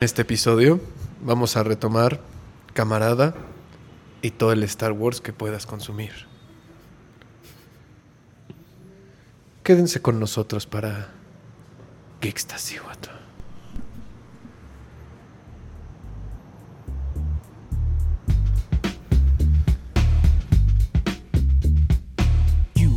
En este episodio vamos a retomar Camarada y todo el Star Wars que puedas consumir. Quédense con nosotros para Geekstasiwato. You,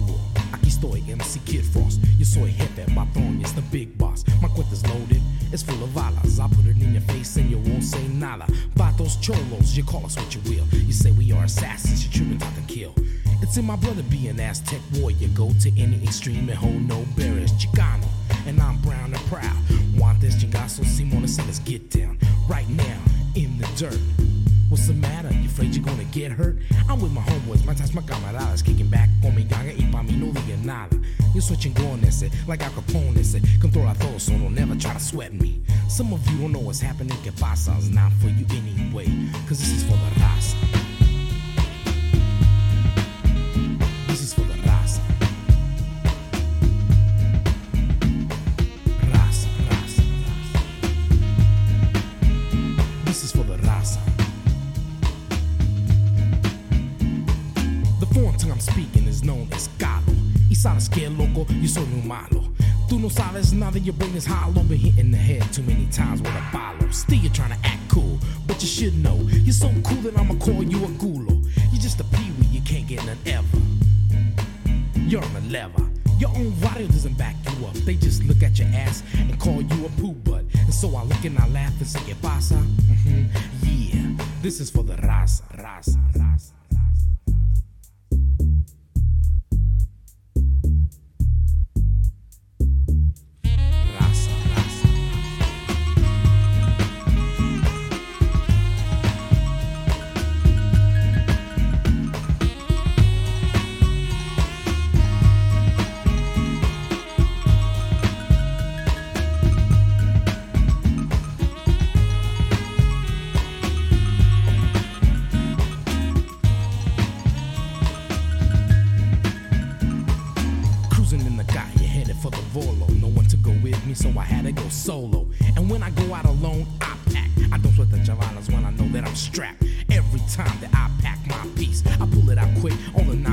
aquí estoy, MC Kid Frost. Yo soy jefe, patrón, it's the big boss. My cuenta's loaded, it's full of balas. I put it in your face and you won't say nada. Vatos cholos, you call us what you will. You say we are assassins, you children talk to kill. It's in my to be an Aztec warrior. Go to any extreme and hold no barriers. Chicano, and I'm brown and proud. Want this chingazo, Simona, so let's get down. Right now, in the dirt. What's the matter? You afraid you're gonna get hurt? I'm with my homeboys, my ties, my camaradas, kicking back con mi ganga y pa' mí no diga nada. Yo soy chingón ese, like Al Capone ese, controla todo, so don't never try to sweat me. Some of you don't know what's happening, que pasa? It's not for you anyway, cause this is for the raza. Loco, yo soy muy malo. Tú no sabes nada, your brain is hollow. Been hit in the head too many times with a bottle. Still you're trying to act cool, but you should know. You're so cool that I'ma call you a gulo. You're just a peewee, you can't get none ever. You're on the lever. Your own radio doesn't back you up. They just look at your ass and call you a poo butt. And so I look and I laugh and say, ¿Qué pasa? hmm Yeah, this is for the raza, raza. Raza,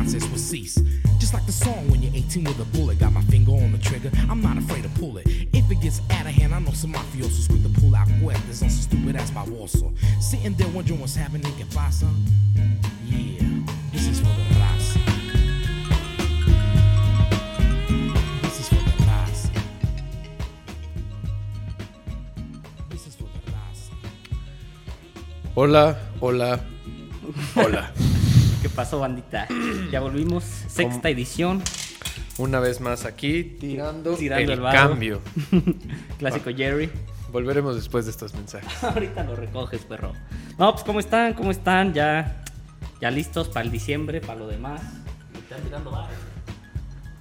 all the nonsense will cease. Just like the song when you're 18 with a bullet, got my finger on the trigger, I'm not afraid to pull it. If it gets out of hand, I know some mafiosos quick to pull out weapons on some stupid ass my Warsaw. Sitting there wondering what's happening, que pasa? Yeah, this is for the raza. This is for the raza. This is for the raza. Hola, hola, hola. ¿Qué pasó, bandita? Ya volvimos, sexta edición, Una vez más aquí tirando, Tirando el cambio. clásico Jerry. Volveremos después de estos mensajes. Ahorita lo recoges, perro. No, pues ¿cómo están? ¿Cómo están? Ya, ya listos para el diciembre, para lo demás. Están tirando.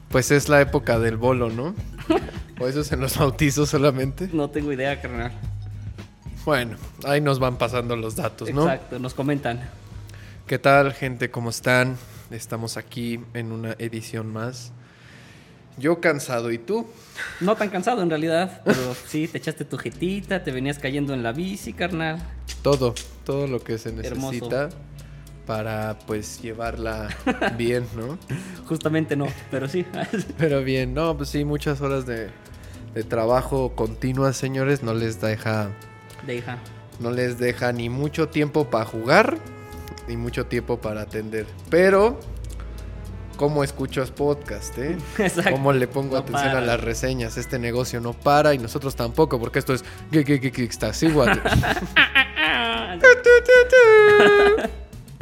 Pues es la época del bolo, ¿no? O eso es en los bautizos solamente. No tengo idea, carnal. Bueno, ahí nos van pasando los datos, ¿no? Exacto, nos comentan. ¿Qué tal, gente? ¿Cómo están? Estamos aquí en una edición más. Yo cansado, ¿y tú? No tan cansado en realidad, pero sí, te echaste tu jetita, te venías cayendo en la bici, carnal. Todo, todo lo que se Hermoso. necesita para pues llevarla bien, ¿no? Justamente no, pero sí. Pero bien, no, pues sí, muchas horas de, de trabajo continuas, señores, no les deja, Deja. no les deja ni mucho tiempo para jugar, ni mucho tiempo para atender. Pero, ¿cómo escuchas podcast, eh? Exacto. ¿Cómo le pongo No atención para. a las reseñas? Este negocio no para y nosotros tampoco, porque esto es... Sí, guate.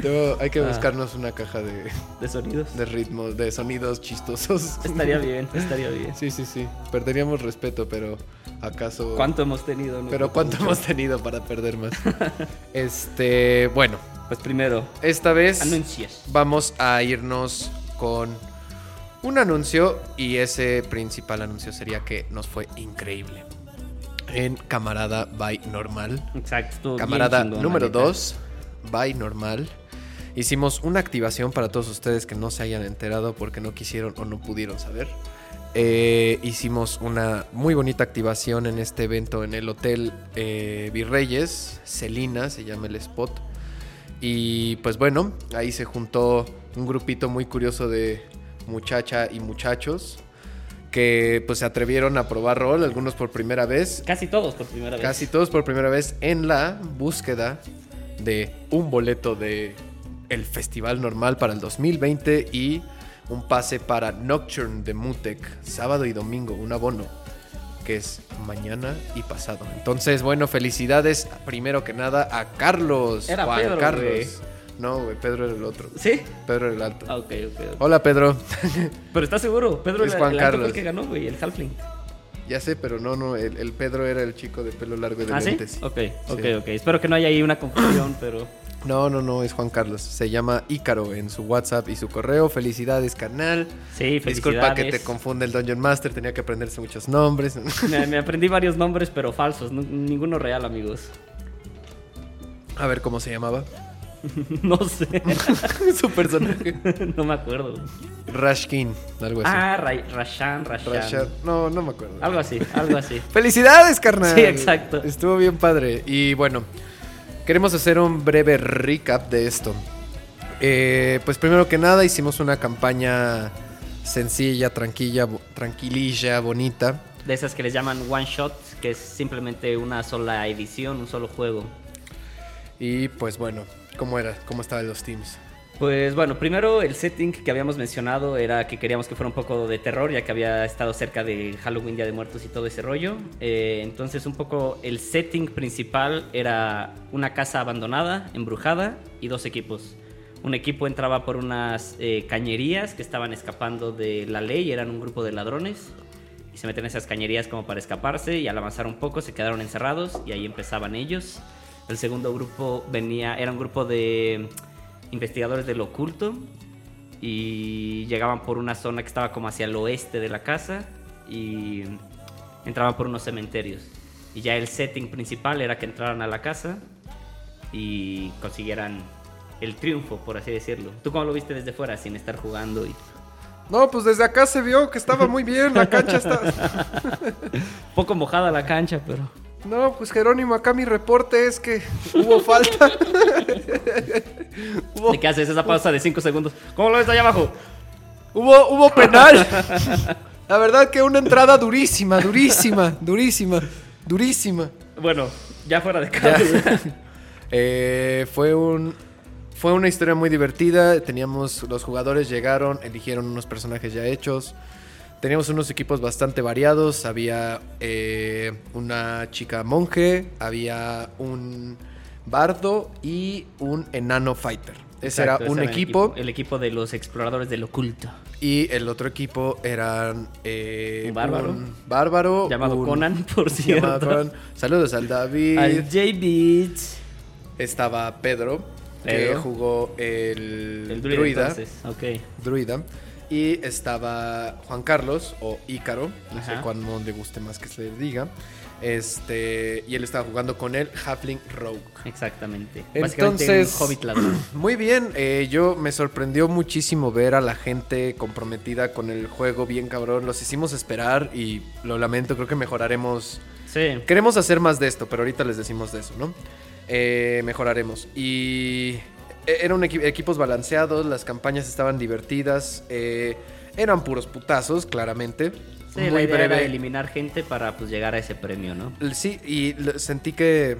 Luego hay que Ah. buscarnos una caja de, De sonidos. de ritmos, de sonidos chistosos. Estaría bien, estaría bien. Sí, sí, sí. Perderíamos respeto, pero ¿acaso? ¿Cuánto hemos tenido? No Pero ¿cuánto mucho. hemos tenido para perder más? este, bueno, Pues primero, esta vez anuncios. vamos a irnos con un anuncio y ese principal anuncio sería que nos fue increíble. En Camarada by Normal. Exacto. Camarada chingón, número neta. 2, by Normal. Hicimos una activación para todos ustedes que no se hayan enterado porque no quisieron o no pudieron saber. eh, hicimos una muy bonita activación en este evento en el Hotel eh, Virreyes, Celina se llama el spot. Y pues bueno, ahí se juntó un grupito muy curioso de muchacha y muchachos que pues se atrevieron a probar rol, algunos por primera vez, Casi todos por primera vez. casi todos por primera vez en la búsqueda de un boleto de el festival normal para el 2020 y un pase para Nocturne de Mutec, sábado y domingo, un abono que es mañana y pasado. Entonces, bueno, felicidades primero que nada a Carlos. Era Juan Pedro, Carlos. No, güey, Pedro era el otro. ¿Sí? Pedro era el alto. Ah, ok, ok. ok. Hola, Pedro. Pero ¿estás seguro? Pedro Es el- Juan el alto fue el que ganó, güey, el Halfling. ya sé, pero no, no, el, el Pedro era el chico de pelo largo y de ¿Ah, sí? lentes. Ok, ok, Sí. ok. Espero que no haya ahí una confusión, pero... No, no, no, es Juan Carlos. Se llama Ícaro en su WhatsApp y su correo. Felicidades, carnal. Sí, Disculpa que te felicidades. confunde el Dungeon Master, tenía que aprenderse muchos nombres. Me, me aprendí varios nombres, pero falsos. no- ninguno real, amigos. A ver cómo se llamaba. no sé. su personaje. no me acuerdo. Rashkin, algo así. Ah, Ra- Rashan, Rashan. Rashad. No, no me acuerdo. Algo así, algo así. ¡Felicidades, carnal! Sí, exacto. Estuvo bien padre. Y bueno, queremos hacer un breve recap de esto. Eh, pues primero que nada hicimos una campaña sencilla, tranquila, tranquililla, bonita. De esas que les llaman one shot, que es simplemente una sola edición, un solo juego. Y pues bueno, ¿cómo era? ¿Cómo estaban los teams? Pues bueno, primero el setting que habíamos mencionado era que queríamos que fuera un poco de terror, ya que había estado cerca de Halloween, Día de Muertos y todo ese rollo. Eh, entonces un poco el setting principal era una casa abandonada, embrujada y dos equipos. Un equipo entraba por unas eh, cañerías que estaban escapando de la ley, eran un grupo de ladrones. Y se meten en esas cañerías como para escaparse y al avanzar un poco se quedaron encerrados y ahí empezaban ellos. El segundo grupo venía, era un grupo de investigadores del oculto y llegaban por una zona que estaba como hacia el oeste de la casa y entraban por unos cementerios. Y ya el setting principal era que entraran a la casa y consiguieran el triunfo, por así decirlo. ¿Tú cómo lo viste desde fuera sin estar jugando? Y... No, pues desde acá se vio que estaba muy bien, la cancha está... Poco mojada la cancha, pero... No, pues Jerónimo, acá mi reporte es que hubo falta. hubo, ¿De qué haces esa pausa de 5 segundos? ¿Cómo lo ves allá abajo? hubo, hubo penal. La verdad que una entrada durísima, durísima, durísima, durísima. Bueno, ya fuera de casa. Eh, fue un fue una historia muy divertida. Teníamos los jugadores llegaron, eligieron unos personajes ya hechos. Teníamos unos equipos bastante variados. Había eh, una chica monje, había un bardo y un enano fighter. Ese Exacto, era un el equipo, El equipo de los exploradores del oculto. y el otro equipo eran eh, Un bárbaro. un bárbaro, Llamado un- Conan, por cierto. Conan. Saludos al David. Al J-Beats. Estaba Pedro, que jugó el, El druida, druida. druida. Y estaba Juan Carlos o Ícaro, no sé cuándo le guste más que se le diga. Este, y él estaba jugando con el Halfling Rogue. Exactamente. Entonces- un hobbit. Muy bien, eh, yo me sorprendió muchísimo ver a la gente comprometida con el juego, bien cabrón. Los hicimos esperar y lo lamento, creo que mejoraremos Sí. Queremos hacer más de esto, pero ahorita les decimos de eso, ¿no? Eh, mejoraremos. Y eran equi- equipos balanceados, las campañas estaban divertidas, eh, eran puros putazos, claramente. Sí, la Muy era breve. eliminar gente para pues llegar a ese premio, ¿no? Sí, y sentí que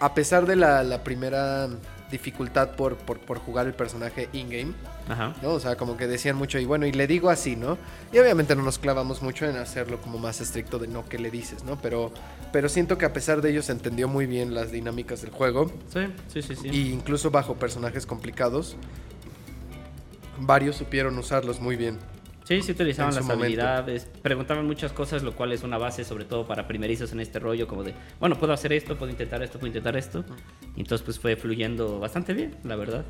a pesar de la, la primera dificultad por, por, por jugar el personaje in-game, Ajá. ¿no? O sea, como que decían mucho, y bueno, y le digo así, ¿no? Y obviamente no nos clavamos mucho en hacerlo como más estricto de no que le dices, ¿no? Pero, pero siento que a pesar de ello se entendió muy bien las dinámicas del juego, Sí, sí, sí, sí. y incluso bajo personajes complicados, varios supieron usarlos muy bien. Sí, sí utilizaban las momento. habilidades, preguntaban muchas cosas, lo cual es una base sobre todo para primerizos en este rollo, como de, bueno, puedo hacer esto, puedo intentar esto, puedo intentar esto. Y entonces pues fue fluyendo bastante bien, la verdad.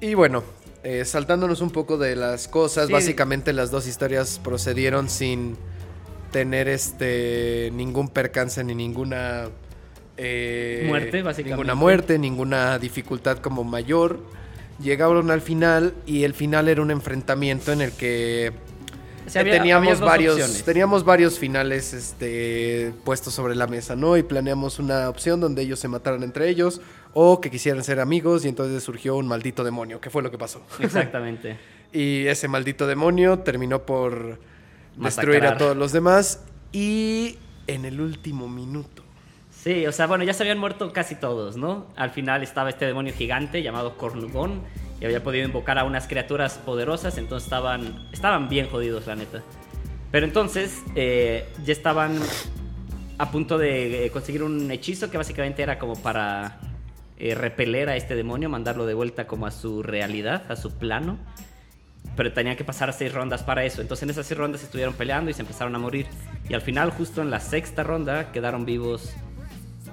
Y bueno, eh, saltándonos un poco de las cosas, Sí. básicamente las dos historias procedieron sin tener este ningún percance ni ninguna eh, Muerte, básicamente. Ninguna muerte, ninguna dificultad como mayor. Llegaron al final y el final era un enfrentamiento en el que O sea, había- teníamos había varios opciones. teníamos varios finales este puestos sobre la mesa, ¿no? Y planeamos una opción donde ellos se mataran entre ellos o que quisieran ser amigos y entonces surgió un maldito demonio, que fue lo que pasó. Exactamente. Y ese maldito demonio terminó por destruir a todos los demás y en el último minuto Sí, o sea, bueno, ya se habían muerto casi todos, ¿no? Al final estaba este demonio gigante llamado Cornugón y había podido invocar a unas criaturas poderosas, entonces estaban, estaban bien jodidos, la neta. Pero entonces eh, ya estaban a punto de eh, conseguir un hechizo que básicamente era como para eh, repeler a este demonio, mandarlo de vuelta como a su realidad, a su plano. Pero tenían que pasar seis rondas para eso. Entonces en esas seis rondas estuvieron peleando y se empezaron a morir. Y al final, justo en la sexta ronda, quedaron vivos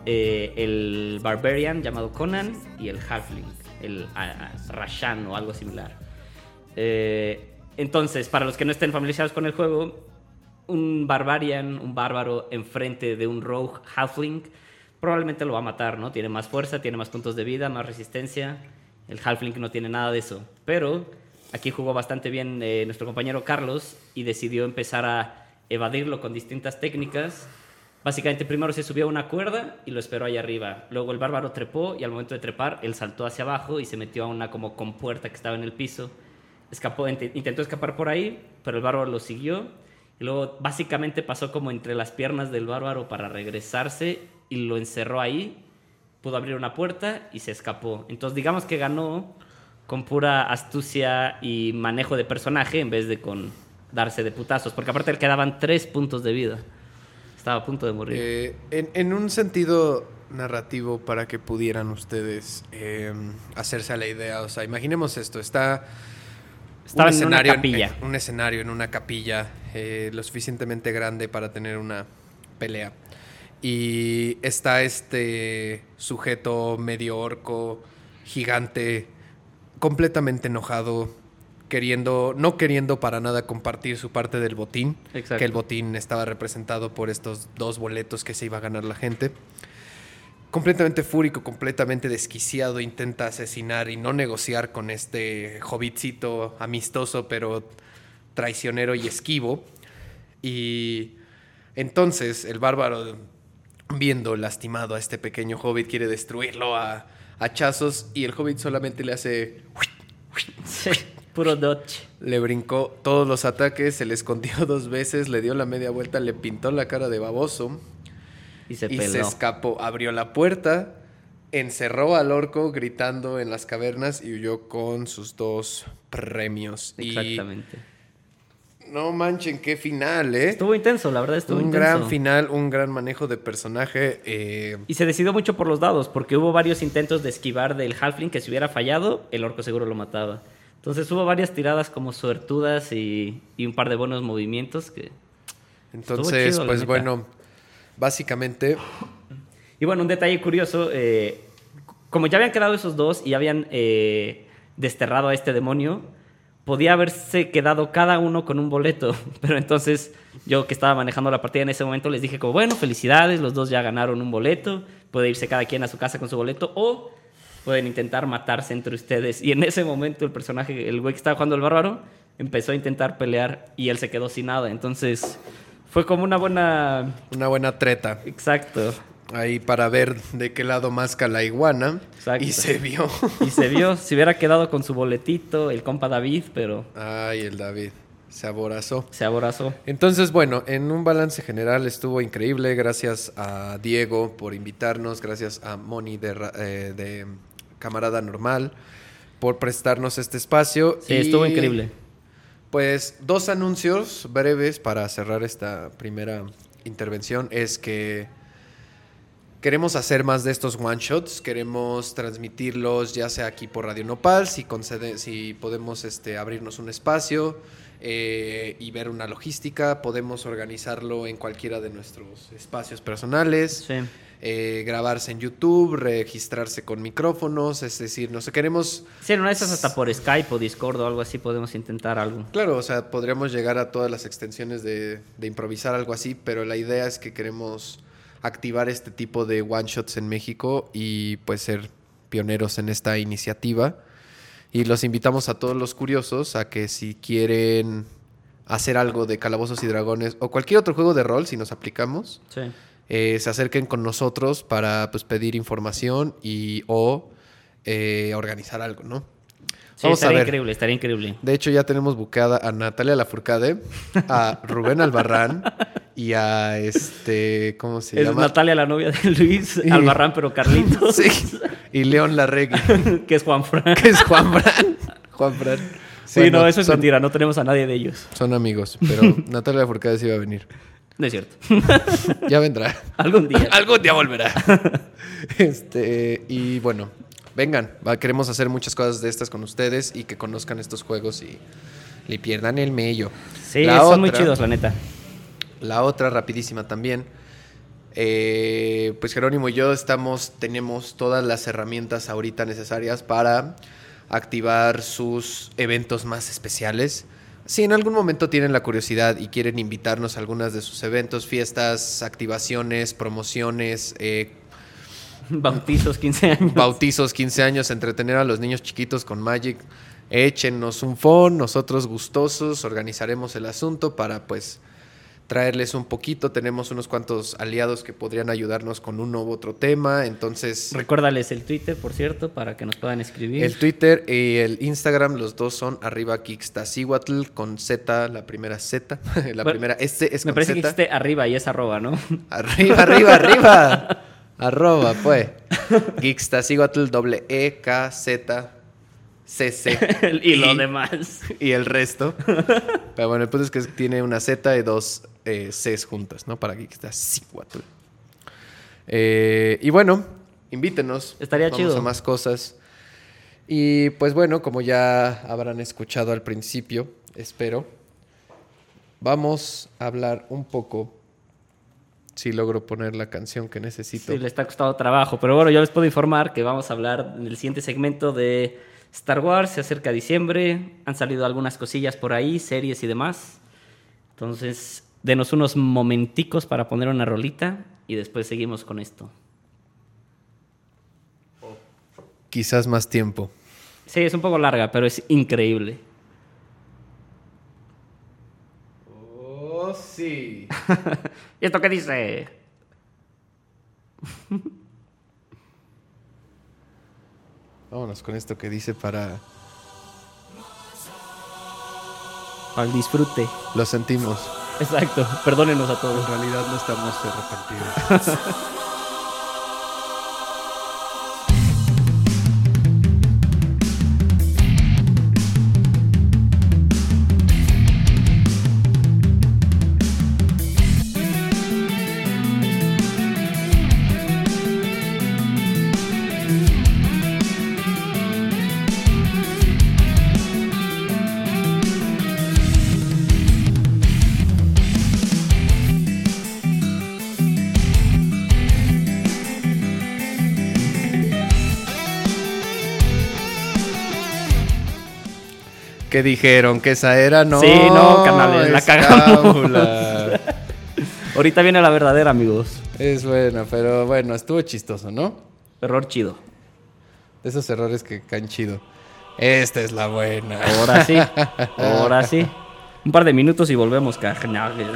eh, el Barbarian llamado Conan y el Halfling, el ah, Rashan o algo similar. Eh, entonces, para los que no estén familiarizados con el juego, un Barbarian, un bárbaro enfrente de un Rogue Halfling, probablemente lo va a matar, ¿no? Tiene más fuerza, tiene más puntos de vida, más resistencia. El Halfling no tiene nada de eso. Pero aquí jugó bastante bien eh, nuestro compañero Carlos y decidió empezar a evadirlo con distintas técnicas. Básicamente primero se subió a una cuerda y lo esperó ahí arriba. Luego el bárbaro trepó y al momento de trepar él saltó hacia abajo y se metió a una como compuerta que estaba en el piso. Escapó, int- intentó escapar por ahí, pero el bárbaro lo siguió. Y luego básicamente pasó como entre las piernas del bárbaro para regresarse y lo encerró ahí. Pudo abrir una puerta y se escapó. Entonces digamos que ganó con pura astucia y manejo de personaje en vez de con darse de putazos. Porque aparte le quedaban tres puntos de vida. Estaba a punto de morir. Eh, en, en un sentido narrativo para que pudieran ustedes eh, hacerse a la idea. O sea, imaginemos esto, está Estaba en una capilla. un escenario en una capilla eh, lo suficientemente grande para tener una pelea. Y está este sujeto medio orco, gigante, completamente enojado, queriendo, no queriendo para nada compartir su parte del botín. Exacto. Que el botín estaba representado por estos dos boletos que se iba a ganar la gente. Completamente fúrico, completamente desquiciado, intenta asesinar y no negociar con este hobbitcito amistoso, pero traicionero y esquivo. Y entonces el bárbaro, viendo lastimado a este pequeño hobbit, quiere destruirlo a hachazos y el hobbit solamente le hace... Sí, puro dodge. Le brincó todos los ataques, se le escondió dos veces, le dio la media vuelta, le pintó la cara de baboso Y se y peló. se escapó. Abrió la puerta, encerró al orco gritando en las cavernas y huyó con sus dos premios. Exactamente. Y no manchen, qué final, ¿eh? Estuvo intenso, la verdad estuvo un intenso. gran final, un gran manejo de personaje. eh, Y se decidió mucho por los dados, porque hubo varios intentos de esquivar del Halfling que si hubiera fallado, el orco seguro lo mataba. Entonces hubo varias tiradas como suertudas y, y un par de buenos movimientos que... entonces, chido, pues bueno, básicamente Y bueno, un detalle curioso, eh, como ya habían quedado esos dos y habían eh, desterrado a este demonio, podía haberse quedado cada uno con un boleto. Pero entonces yo que estaba manejando la partida en ese momento les dije como, bueno, felicidades, los dos ya ganaron un boleto, puede irse cada quien a su casa con su boleto o pueden intentar matarse entre ustedes. Y en ese momento el personaje, el güey que estaba jugando el bárbaro, empezó a intentar pelear y él se quedó sin nada. Entonces fue como una buena... una buena treta. Exacto. Ahí para ver de qué lado masca la iguana. Exacto. Y se vio. Y se vio, si hubiera quedado con su boletito, el compa David, pero Ay, el David. Se aborazó. se aborazó. Entonces, bueno, en un balance general estuvo increíble. Gracias a Diego por invitarnos. Gracias a Moni de, eh, de Camarada Normal por prestarnos este espacio. Sí, estuvo increíble. Pues dos anuncios breves para cerrar esta primera intervención. Es que queremos hacer más de estos one shots. Queremos transmitirlos ya sea aquí por Radio Nopal, si, concede, si podemos este, abrirnos un espacio eh, y ver una logística. Podemos organizarlo en cualquiera de nuestros espacios personales. Sí. Eh, grabarse en YouTube, registrarse con micrófonos, es decir, no sé, queremos Sí, en una de esas hasta por Skype o Discord o algo así podemos intentar algo. Claro, o sea, podríamos llegar a todas las extensiones de, de improvisar algo así, pero la idea es que queremos activar este tipo de one shots en México y pues ser pioneros en esta iniciativa. Y los invitamos a todos los curiosos a que si quieren hacer algo de Calabozos y Dragones o cualquier otro juego de rol, si nos aplicamos, Sí. Eh, se acerquen con nosotros para pues, pedir información y o eh, organizar algo, ¿no? Sí, Vamos a estaría ver. increíble, estaría increíble. De hecho, ya tenemos bucada a Natalia Lafourcade, a Rubén Albarrán y a este, ¿cómo se Es llama? Natalia, la novia de Luis. Albarrán, pero Carlitos, Sí. Y León Larregui, que es Juan Fran. que es Juan Fran. Juan Fran. Sí, Bueno, no, eso es son- mentira, no tenemos a nadie de ellos. Son amigos, pero Natalia Lafourcade sí va a venir. No es cierto. Ya vendrá. Algún día. Algún día volverá. este, y bueno, vengan, va, queremos hacer muchas cosas de estas con ustedes y que conozcan estos juegos y le pierdan el mello. Sí, La son muy otra- chidos, la neta. La otra, rapidísima también. eh, pues Jerónimo y yo estamos, tenemos todas las herramientas ahorita necesarias para activar sus eventos más especiales. Si en algún momento tienen la curiosidad y quieren invitarnos a algunas de sus eventos, fiestas, activaciones, promociones, eh, Bautizos, 15 años. bautizos, 15 años, entretener a los niños chiquitos con Magic, échenos un phone, nosotros gustosos organizaremos el asunto para pues traerles un poquito. Tenemos unos cuantos aliados que podrían ayudarnos con uno u otro tema, entonces Recuérdales el Twitter, por cierto, para que nos puedan escribir. el Twitter y el Instagram, los dos son arriba Kixtasíhuatl con Z, la primera Z, la Bueno, primera S es Me con parece Z. que existe arriba y es arroba, ¿no? Arriba, arriba, arriba. Arroba, pues. Geekstasíhuatl, doble E, K, Z, C, C. y lo demás. Y el resto. Pero bueno, el punto es que tiene una Z y dos eh, Cs juntas, ¿no? Para Geekstasíhuatl. Eh, y bueno, invítenos. Estaría Vamos chido. a más cosas. Y pues bueno, como ya habrán escuchado al principio, espero, vamos a hablar un poco. Si logro poner la canción que necesito. Sí, le está costando trabajo. Pero bueno, yo les puedo informar que vamos a hablar en el siguiente segmento de Star Wars. Se acerca diciembre. Han salido algunas cosillas por ahí, series y demás. Entonces, denos unos momenticos para poner una rolita y después seguimos con esto. Quizás más tiempo. Sí, es un poco larga, pero es increíble. Oh, sí. ¿Y esto qué dice? Vámonos con esto que dice para... Al disfrute. Lo sentimos. Exacto. Perdónenos a En todos. realidad no estamos arrepentidos. ¿Qué dijeron? ¿Que esa era? No. Sí, no, carnales, la cagamos. Ahorita viene la verdadera, amigos. es buena, pero bueno, estuvo chistoso, ¿no? Error chido. De esos errores que caen chido. Esta es la buena. Ahora sí. Ahora sí. Un par de minutos y volvemos, carnales.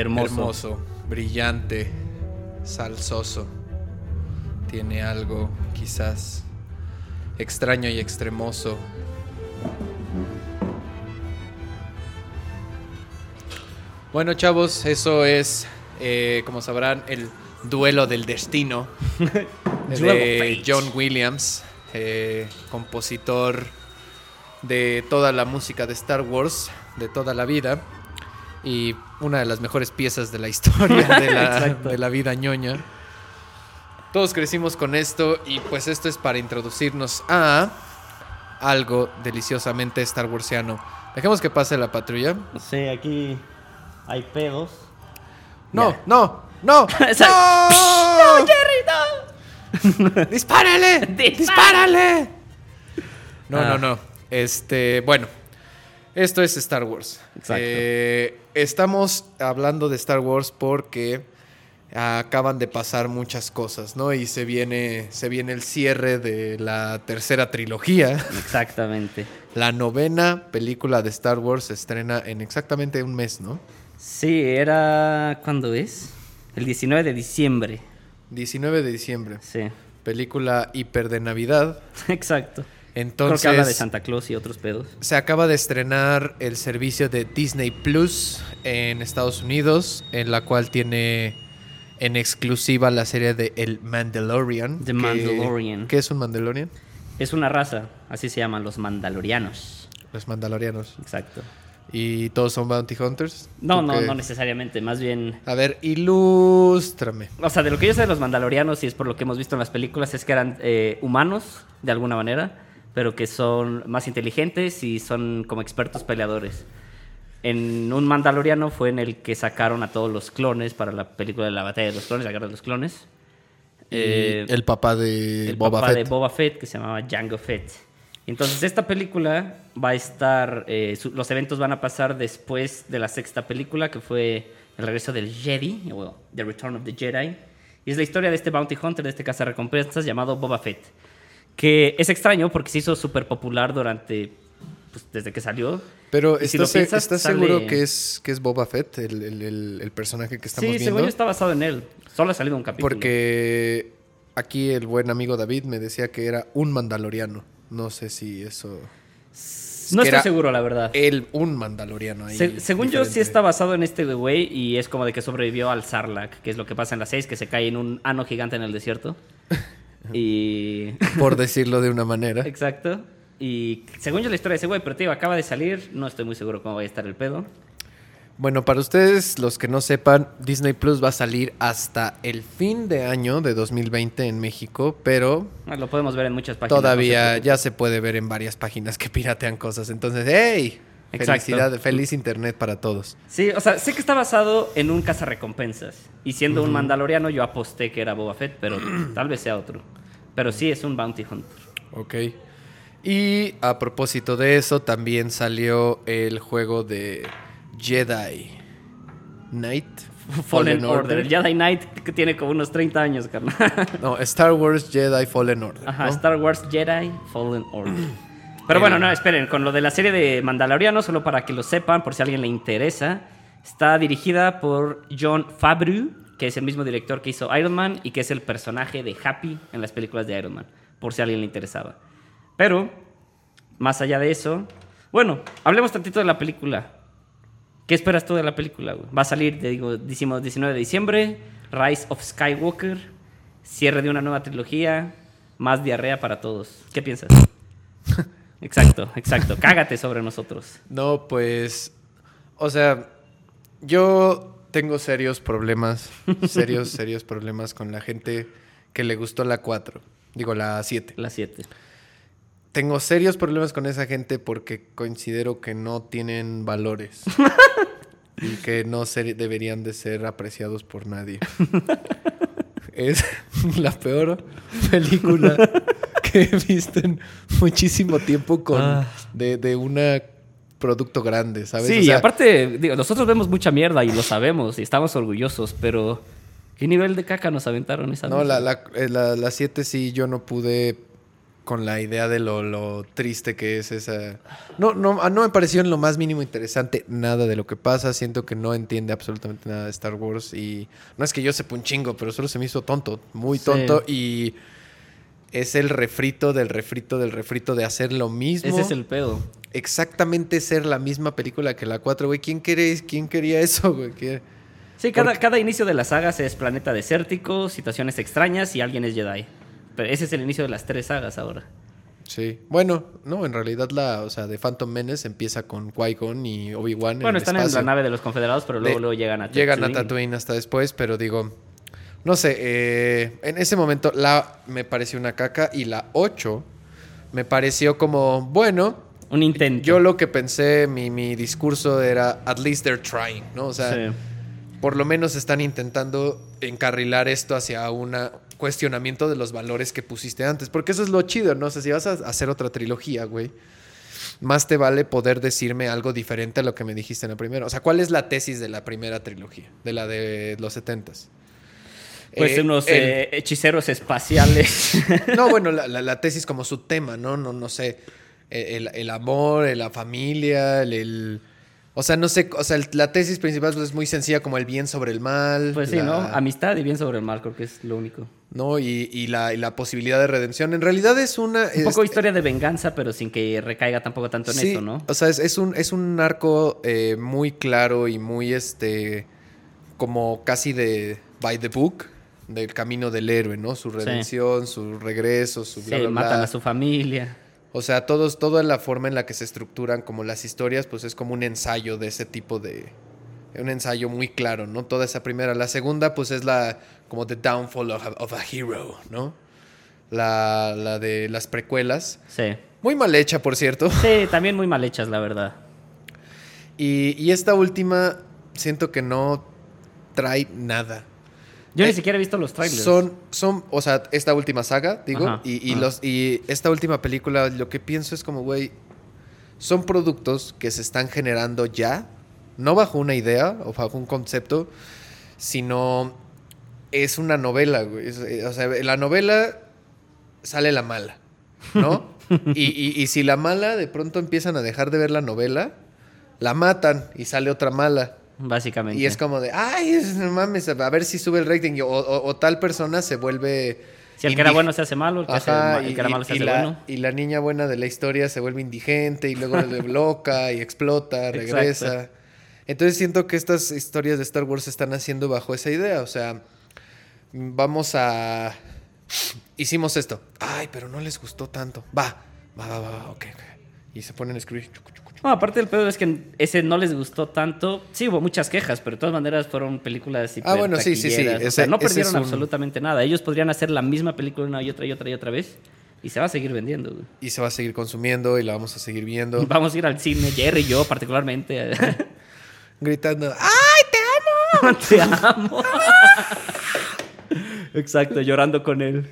Hermoso. Brillante, salsoso. Tiene algo quizás extraño y extremoso. Bueno, chavos, eso es, eh, como sabrán, el duelo del destino de. John Williams, eh, compositor de toda la música de Star Wars, de toda la vida, y una de las mejores piezas de la historia de la, Exacto. de la vida ñoña. Todos crecimos con esto y pues esto es para introducirnos a algo deliciosamente Star Warsiano. Dejemos que pase la patrulla. Sí, aquí hay pedos. No, Ya. no, no, Exacto. no, ¡Dispárale! Dispara. ¡Dispárale! No, Ah. no, no. Este, bueno. Esto es Star Wars. Exacto. Eh, estamos hablando de Star Wars porque acaban de pasar muchas cosas, ¿no? Y se viene, se viene el cierre de la tercera trilogía. Exactamente. La novena película de Star Wars se estrena en exactamente un mes, ¿no? Sí, era. ¿Cuándo es? El 19 de diciembre. 19 de diciembre. Sí, Película hiper de Navidad. exacto. Entonces, Creo que habla de Santa Claus y otros pedos. se acaba de estrenar el servicio de Disney Plus en Estados Unidos, en la cual tiene en exclusiva la serie de El Mandalorian. The que- Mandalorian. ¿Qué es un Mandalorian? Es una raza, así se llaman los mandalorianos. Los Mandalorianos. Exacto. ¿Y todos son Bounty Hunters? No, ¿Tú no, qué? no necesariamente. Más bien. A ver, ilústrame. O sea, de lo que yo sé de los mandalorianos, y es por lo que hemos visto en las películas, es que eran eh, humanos, de alguna manera, pero que son más inteligentes y son como expertos peleadores. En un mandaloriano fue en el que sacaron a todos los clones para la película de la batalla de los clones, la guerra de los clones. Eh, el papá de el Boba papá Fett. de Boba Fett, que se llamaba Jango Fett. Entonces, esta película va a estar. eh, su- los eventos van a pasar después de la sexta película, que fue El regreso del Jedi, o The Return of the Jedi. Y es la historia de este Bounty Hunter, de este cazarrecompensas llamado Boba Fett. Que es extraño porque se hizo súper popular durante. Pues, desde que salió. Pero si ¿estás, piensas, estás sale- seguro que es, que es Boba Fett, el, el- el- el personaje que estamos Sí, viendo? según yo está basado en él. Solo ha salido un capítulo. Porque aquí el buen amigo David me decía que era un mandaloriano. No sé si eso... No estoy seguro, la verdad. Él, un mandaloriano ahí. Se- según yo, sí está basado en este güey y es como de que sobrevivió al Sarlacc, que es lo que pasa en la 6, que se cae en un ano gigante en el desierto. Y. Por decirlo de una manera. Exacto. Y según yo, la historia de ese güey, pero te digo, acaba de salir. No estoy muy seguro cómo va a estar el pedo. Bueno, para ustedes, los que no sepan, Disney Plus va a salir hasta el fin de año de 2020 en México, pero Ah, Lo podemos ver en muchas páginas. todavía no se ya se puede ver en varias páginas que piratean cosas. Entonces, ¡hey! Exacto. Felicidad, feliz internet para todos. Sí, o sea, sé que está basado en un cazarrecompensas. Y siendo un mandaloriano, yo aposté que era Boba Fett, pero tal vez sea otro. Pero sí es un bounty hunter. Ok. Y a propósito de eso, también salió el juego de Jedi Knight Fallen, Order. Jedi Knight que tiene como unos 30 años, carnal. No, Star Wars Jedi Fallen Order. Ajá, ¿no? Star Wars Jedi Fallen Order. Pero bueno, no, esperen, con lo de la serie de Mandaloriano, solo para que lo sepan, por si a alguien le interesa, está dirigida por John Favreau, que es el mismo director que hizo Iron Man y que es el personaje de Happy en las películas de Iron Man, por si a alguien le interesaba. Pero, más allá de eso, bueno, hablemos tantito de la película. ¿Qué esperas tú de la película? güey? Va a salir, te digo, decimos 19 de diciembre, Rise of Skywalker, cierre de una nueva trilogía, más diarrea para todos. ¿Qué piensas? Exacto, exacto. Cágate sobre nosotros. No, pues. O sea, yo tengo serios problemas. Serios, serios problemas con la gente que le gustó la 4. Digo, la 7. La 7. Tengo serios problemas con esa gente porque considero que no tienen valores. y que no deberían de ser apreciados por nadie. es la peor película que he visto en muchísimo tiempo con de, de una producto grande, ¿sabes? Sí, O y aparte, digo, nosotros vemos mucha mierda y lo sabemos y estamos orgullosos, pero ¿qué nivel de caca nos aventaron esa No, la, la, eh, la, la 7 sí yo no pude con la idea de lo, lo triste que es esa. No, no, ah, no me pareció en lo más mínimo interesante nada de lo que pasa. Siento que no entiende absolutamente nada de Star Wars. Y no es que yo sepa un chingo, pero solo se me hizo tonto, muy Sí. tonto. Y es el refrito del refrito del refrito de hacer lo mismo. Ese es el pedo. Exactamente ser la misma película que la 4, güey. ¿Quién, quiere, ¿Quién quería eso, güey? ¿Qué- Sí, cada, Porque- cada inicio de las sagas es planeta desértico, situaciones extrañas y alguien es Jedi. Pero ese es el inicio de las tres sagas ahora. Sí. Bueno, no, en realidad la, o sea, de Phantom Menace empieza con Qui-Gon y Obi-Wan Bueno, en están en la nave de los confederados, pero luego, De- luego llegan a Llegan a Tatooine. Tatooine hasta después, pero digo, no sé, eh, en ese momento la me pareció una caca y la 8 me pareció como, bueno, Un intento. yo lo que pensé, mi, mi discurso era, at least they're trying, ¿no? O sea, Sí. por lo menos están intentando encarrilar esto hacia un cuestionamiento de los valores que pusiste antes. Porque eso es lo chido, ¿no? O sea, si vas a hacer otra trilogía, güey, más te vale poder decirme algo diferente a lo que me dijiste en la primera. O sea, ¿cuál es la tesis de la primera trilogía? De la de los setentas. Pues Eh, unos eh, hechiceros espaciales. No, bueno, la, la- la tesis como su tema, ¿no? No, no sé. El, el amor, la familia, el, el- O sea, no sé. O sea, la tesis principal pues, es muy sencilla, como el bien sobre el mal. pues sí, la- ¿no? Amistad y bien sobre el mal, creo que es lo único. ¿no? Y, y la, y la posibilidad de redención. En realidad es una. Un poco historia de venganza, pero sin que recaiga tampoco tanto en sí, eso, ¿no? O sea, es, es un, es un arco eh, muy claro y muy este. como casi de by the book. Del camino del héroe, ¿no? Su redención, su regreso, su bla, Sí, bla, matan a su familia. O sea, todos, toda la forma en la que se estructuran como las historias, pues es como un ensayo de ese tipo de... Un ensayo muy claro, ¿no? Toda esa primera. La segunda, pues es la... como the downfall of a, of a hero, ¿no? La, la de las precuelas. Sí. Muy mal hecha, por cierto. Sí, también muy mal hechas, la verdad. Y, y esta última, siento que no trae nada. Yo Eh, ni siquiera he visto los trailers. Son, son, o sea, esta última saga, digo, Ajá, y, y ajá. los, y esta última película, lo que pienso es como, güey, son productos que se están generando ya, no bajo una idea o bajo un concepto, sino es una novela, güey. Eh, o sea, la novela sale la mala, ¿no? y, y- y si la mala de pronto empiezan a dejar de ver la novela, la matan y sale otra mala. Básicamente. Y es como de, ay, no mames, a ver si sube el rating. O, o- o tal persona se vuelve. Si el que era bueno se hace malo, el que, Ajá, el y, que era malo se hace la, bueno. y la niña buena de la historia se vuelve indigente y luego le loca y explota, Exacto. regresa. Entonces siento que estas historias de Star Wars se están haciendo bajo esa idea. O sea, vamos a. Hicimos esto. Ay, pero no les gustó tanto. Va, va, va, va, va, ok, ok. Y se ponen a escribir. chucu. No, aparte el pedo es que ese no les gustó tanto. Sí, hubo muchas quejas, pero de todas maneras fueron películas Ah, bueno, sí, sí, sí. O sea, no perdieron un- absolutamente nada. Ellos podrían hacer la misma película una y otra y otra y otra vez y se va a seguir vendiendo. güey. Y se va a seguir consumiendo y la vamos a seguir viendo. Vamos a ir al cine, Jerry y yo particularmente. Gritando, ¡ay, te amo! Te amo. Exacto, llorando con él.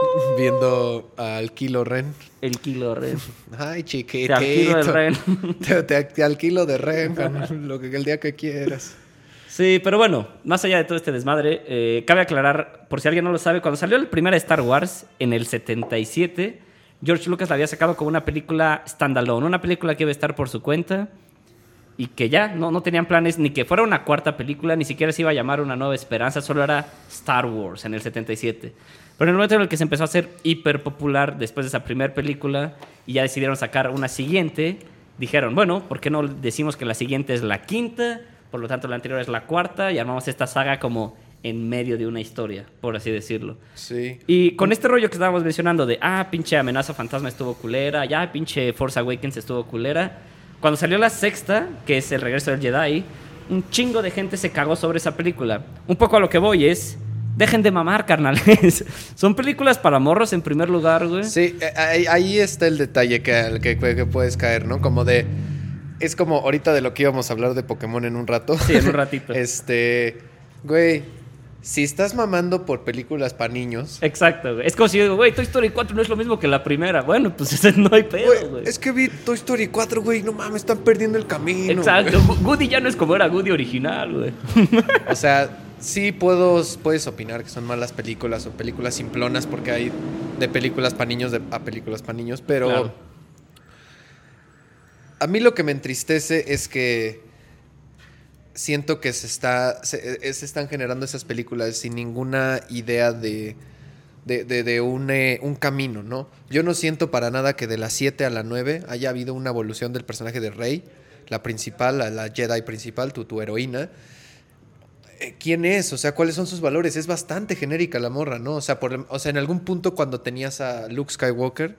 Viendo al Kilo Ren. El kilo ren. Ay, Te chiquitito. alquilo el ren. Te, te- te alquilo de Ren, con lo que el día que quieras. Sí, pero bueno, más allá de todo este desmadre, eh, cabe aclarar, por si alguien no lo sabe, cuando salió el primer Star Wars en el 77, George Lucas la había sacado como una película standalone, una película que iba a estar por su cuenta y que ya no, no tenían planes ni que fuera una cuarta película, ni siquiera se iba a llamar Una Nueva Esperanza, solo era Star Wars en el 77. Pero en el momento en el que se empezó a hacer hiper popular después de esa primera película y ya decidieron sacar una siguiente, dijeron, bueno, ¿por qué no decimos que la siguiente es la quinta? Por lo tanto, la anterior es la cuarta y armamos esta saga como en medio de una historia, por así decirlo. Sí. Y con este rollo que estábamos mencionando de, ah, pinche amenaza fantasma estuvo culera, ya pinche Force Awakens estuvo culera, cuando salió la sexta, que es el regreso del Jedi, un chingo de gente se cagó sobre esa película. Un poco a lo que voy es, dejen de mamar, carnales. Son películas para morros en primer lugar, güey. Sí, eh, ahí, ahí está el detalle que, que, que puedes caer, ¿no? Como de. Es como ahorita de lo que íbamos a hablar de Pokémon en un rato. Sí, en un ratito. este. Güey, si estás mamando por películas para niños. Exacto, güey. Es como si yo digo, güey, Toy Story 4 no es lo mismo que la primera. Bueno, pues ese no hay pedo, Güey, güey. es que vi Toy Story 4, güey. No mames, están perdiendo el camino. Exacto. Goody ya no es como era Goody original, güey. O sea, sí puedo, puedes opinar que son malas películas o películas simplonas porque hay de películas para niños de- a películas para niños, pero Claro. a mí lo que me entristece es que siento que se está se, eh, se están generando esas películas sin ninguna idea de de, de- de un, eh, un camino, ¿no? Yo no siento para nada que de las 7 a la 9 haya habido una evolución del personaje de Rey, la principal, la, la Jedi principal, tu, tu heroína. Eh, ¿Quién es? O sea, ¿cuáles son sus valores? Es bastante genérica la morra, ¿no? O sea, por, o sea, en algún punto cuando tenías a Luke Skywalker,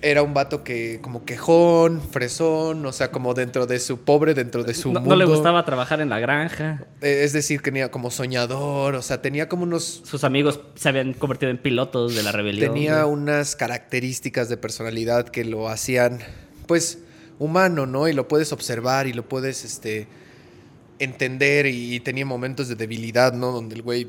era un vato que como quejón, fresón, o sea, como dentro de su pobre, dentro de su No, mundo. no le gustaba trabajar en la granja. Eh, Es decir, que tenía como soñador, o sea, tenía como unos Sus amigos se habían convertido en pilotos de la rebelión. tenía unas características de personalidad que lo hacían, pues, humano, ¿no? Y lo puedes observar y lo puedes, este, entender y, tenía momentos de debilidad, ¿no? Donde el güey,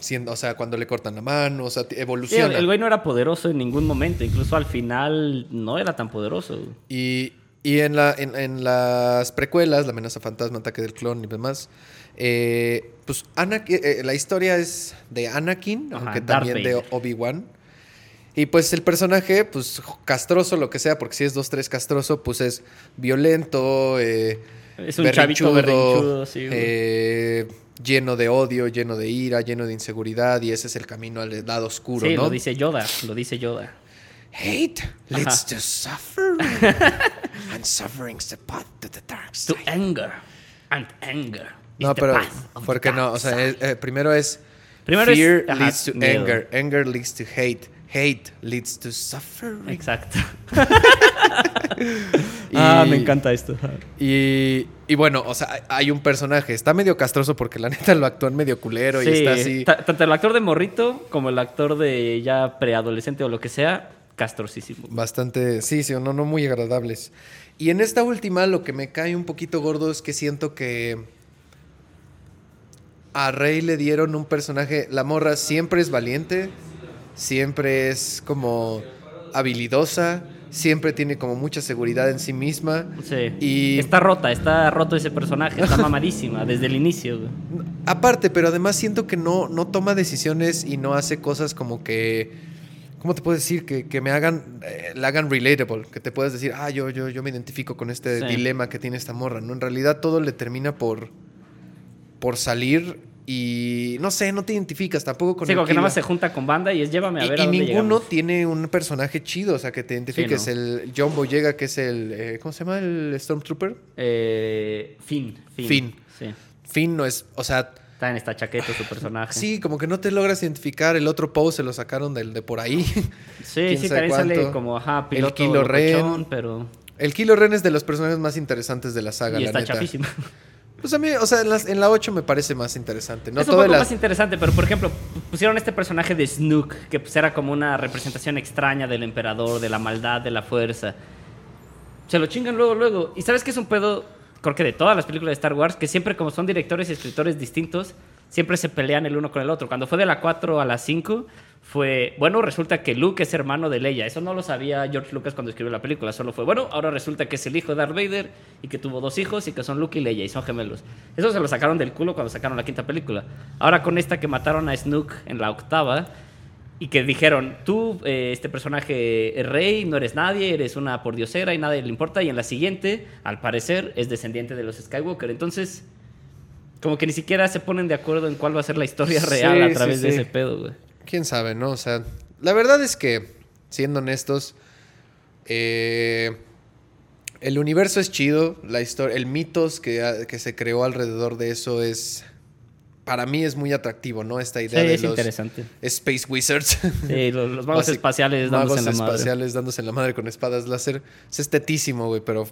siendo, o sea, cuando le cortan la mano, o sea, t- Sí, el, evoluciona. el güey no era poderoso en ningún momento. Incluso al final no era tan poderoso. Y, y en, la, en, en las precuelas, La amenaza fantasma, Ataque del clon y demás, eh, pues Anakin- eh, la historia es de Anakin, Ajá, aunque también de. Obi-Wan. Y pues el personaje, pues castroso, lo que sea, porque si es 2-3 castroso, pues es violento, eh, Es un chavito berrinchudo, sí, eh, lleno de odio, lleno de ira, lleno de inseguridad, y ese es el camino al lado oscuro, sí, ¿no? lo dice Yoda. Lo dice Yoda. Hate leads Ajá. to suffering, and suffering's the path to the dark To side. anger. And anger. No, pero porque no, o sea, es- eh, primero es Primero es, fear ajá, leads to miedo. anger, anger leads to hate, hate leads to suffering. Exacto. Y- Ah, me encanta esto. Y, y bueno, o sea, hay un personaje, está medio castroso porque la neta lo actúan medio culero y está así. ta- tanto el actor de morrito como el actor de ya preadolescente o lo que sea, castrosísimo. Bastante, sí, sí, no, no muy agradables. Y en esta última lo que me cae un poquito gordo es que siento que a Rey le dieron un personaje, la morra siempre es valiente, siempre es como habilidosa, siempre tiene como mucha seguridad en sí misma. Sí. Y- Está rota, está roto ese personaje, está mamadísima desde el inicio. güey. Aparte, pero además siento que no, no toma decisiones y no hace cosas como que. ¿Cómo te puedo decir? Que, que me hagan. eh, la hagan relatable. Que te puedas decir, ah, yo, yo, yo me identifico con este Sí. dilema que tiene esta morra. ¿no? En realidad todo le termina por. por salir. Y no sé, no te identificas tampoco con Sí, el como que nada más se junta con banda y es llévame a Y, ver y a dónde ninguno llegamos. tiene un personaje chido, o sea, que te identifiques. ¿no? El John Boyega, que es el. eh, ¿Cómo se llama? El Stormtrooper. Eh, Finn, Finn. Finn. Sí. Finn no es. O sea, Está en esta chaqueta su personaje. Sí, como que no te logras identificar. El otro Poe se lo sacaron del de por ahí. Sí, sí, también sale como, ajá, El piloto Kylo Ren. locochón, pero... El Kilo Ren es de los personajes más interesantes de la saga, Y la está neta. Pues a mí, o sea, en, las- en la 8 me parece más interesante. No es un poco las. más interesante, pero por ejemplo, pusieron este personaje de Snook, que pues era como una representación extraña del emperador, de la maldad, de la fuerza. Se lo chingan luego, luego. Y sabes que es un pedo, creo que de todas las películas de Star Wars, que siempre como son directores y escritores distintos, siempre se pelean el uno con el otro. Cuando fue de la 4 a la 5, fue, bueno, resulta que Luke es hermano de Leia. Eso no lo sabía George Lucas cuando escribió la película. Solo fue, bueno, ahora resulta que es el hijo de Darth Vader y que tuvo dos hijos y que son Luke y Leia y son gemelos. Eso se lo sacaron del culo cuando sacaron la quinta película. Ahora con esta que mataron a Snook en la octava y que dijeron, tú, eh, este personaje es rey, no eres nadie, eres una pordiosera y nadie le importa. Y en la siguiente, al parecer, es descendiente de los Skywalker. Entonces, como que ni siquiera se ponen de acuerdo en cuál va a ser la historia Sí, real a sí, través de sí. ese pedo, güey. Quién sabe, ¿no? O sea, la verdad es que, siendo honestos, eh, el universo es chido. La historia, el mitos que, que se creó alrededor de eso es. Para mí es muy atractivo, ¿no? Esta idea Sí, de es los interesante. Space Wizards. Sí, los, los magos Basic- espaciales dándose magos en la madre. espaciales dándose en la madre con espadas láser. Es estetísimo, güey, pero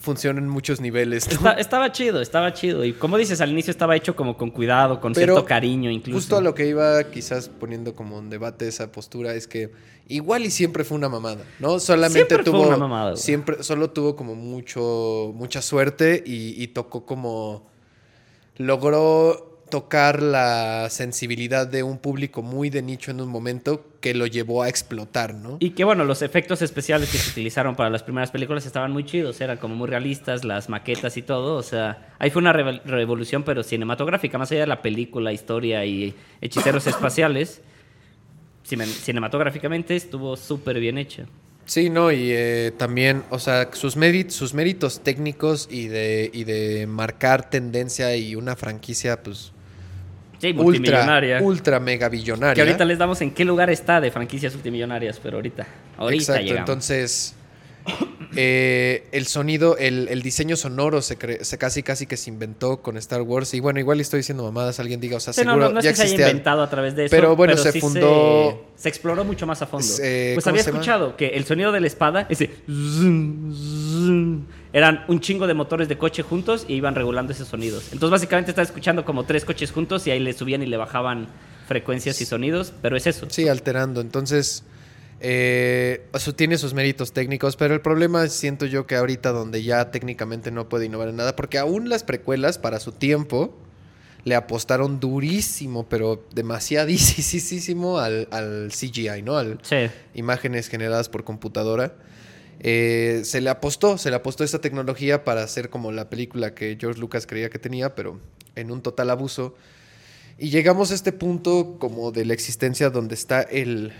funciona en muchos niveles. ¿no? Está- estaba chido, estaba chido. Y como dices, al inicio estaba hecho como con cuidado, con Pero cierto cariño incluso. Justo a lo que iba quizás poniendo como en debate esa postura es que igual y siempre fue una mamada, ¿no? Solamente Siempre fue tuvo una mamada, güey. siempre solo tuvo como mucho mucha suerte y, y tocó como logró tocar la sensibilidad de un público muy de nicho en un momento que lo llevó a explotar, ¿no? Y que bueno, los efectos especiales que se utilizaron para las primeras películas estaban muy chidos, eran como muy realistas, las maquetas y todo, o sea, ahí fue una revolución pero cinematográfica, más allá de la película, historia y hechiceros espaciales. cine- cinematográficamente estuvo súper bien hecha. Sí, no, y eh, también, o sea, sus, méritos, sus méritos técnicos y de, y de marcar tendencia y una franquicia, pues, Sí, ultra, multimillonaria. ultra mega billonaria. Que ahorita les damos en qué lugar está de franquicias multimillonarias, pero ahorita, ahorita Exacto, llegamos. entonces, eh, el sonido, el, el diseño sonoro se, cre- se casi, casi que se inventó con Star Wars. Y bueno, igual estoy diciendo mamadas, alguien diga, o sea, Sí, seguro no, no es ya que se haya inventado a través de eso. Pero bueno, se sí fundó- Se, se exploró mucho más a fondo. Pues ¿cómo había escuchado que el sonido de la espada, ese. eran un chingo de motores de coche juntos y iban regulando esos sonidos. Entonces, básicamente, estás escuchando como tres coches juntos y ahí le subían y le bajaban frecuencias y sonidos, pero es eso. Sí, alterando. Entonces, eh, eso tiene sus méritos técnicos, pero el problema siento yo que ahorita donde ya técnicamente no puede innovar en nada, porque aún las precuelas para su tiempo le apostaron durísimo, pero demasiadísimo al, al CGI, ¿no? Al Sí. imágenes generadas por computadora. Eh, se le apostó, se le apostó esa tecnología para hacer como la película que George Lucas creía que tenía, pero en un total abuso. Y llegamos a este punto como de la existencia donde está el,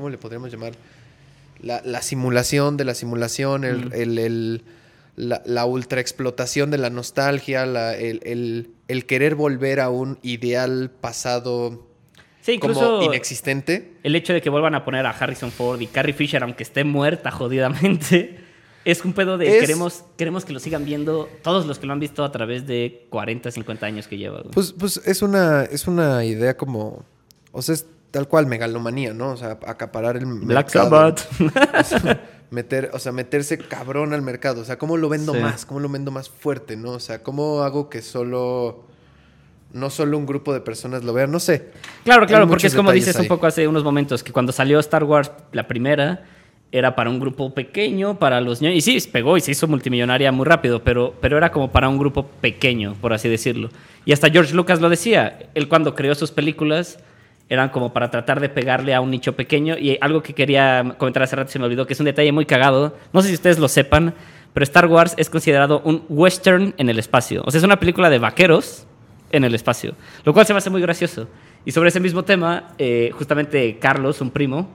¿cómo le podríamos llamar? La, la simulación de la simulación, el, Mm. el- el- la, la ultra explotación de la nostalgia, la- el, el- el querer volver a un ideal pasado Sí, como inexistente. el hecho de que vuelvan a poner a Harrison Ford y Carrie Fisher, aunque esté muerta jodidamente, es un pedo de Es- queremos, queremos que lo sigan viendo todos los que lo han visto a través de 40, 50 años que lleva. Pues, pues es una, es una idea como. O sea, es tal cual megalomanía, ¿no? O sea, acaparar el Black mercado. Sabbath. Meter, o sea, meterse cabrón al mercado. O sea, ¿cómo lo vendo Sí. más? ¿Cómo lo vendo más fuerte, no? O sea, ¿cómo hago que solo. No solo un grupo de personas lo vean? No sé. Claro, claro, porque es como dices ahí. un poco hace unos momentos, que cuando salió Star Wars la primera, era para un grupo pequeño, para los niños. Y sí, pegó y se hizo multimillonaria muy rápido, pero, pero era como para un grupo pequeño, por así decirlo. Y hasta George Lucas lo decía. Él cuando creó sus películas eran como para tratar de pegarle a un nicho pequeño. Y algo que quería comentar hace rato se me olvidó, que es un detalle muy cagado. No sé si ustedes lo sepan, pero Star Wars es considerado un western en el espacio. O sea, es una película de vaqueros en el espacio, lo cual se me hace muy gracioso. Y sobre ese mismo tema, eh, justamente Carlos, un primo,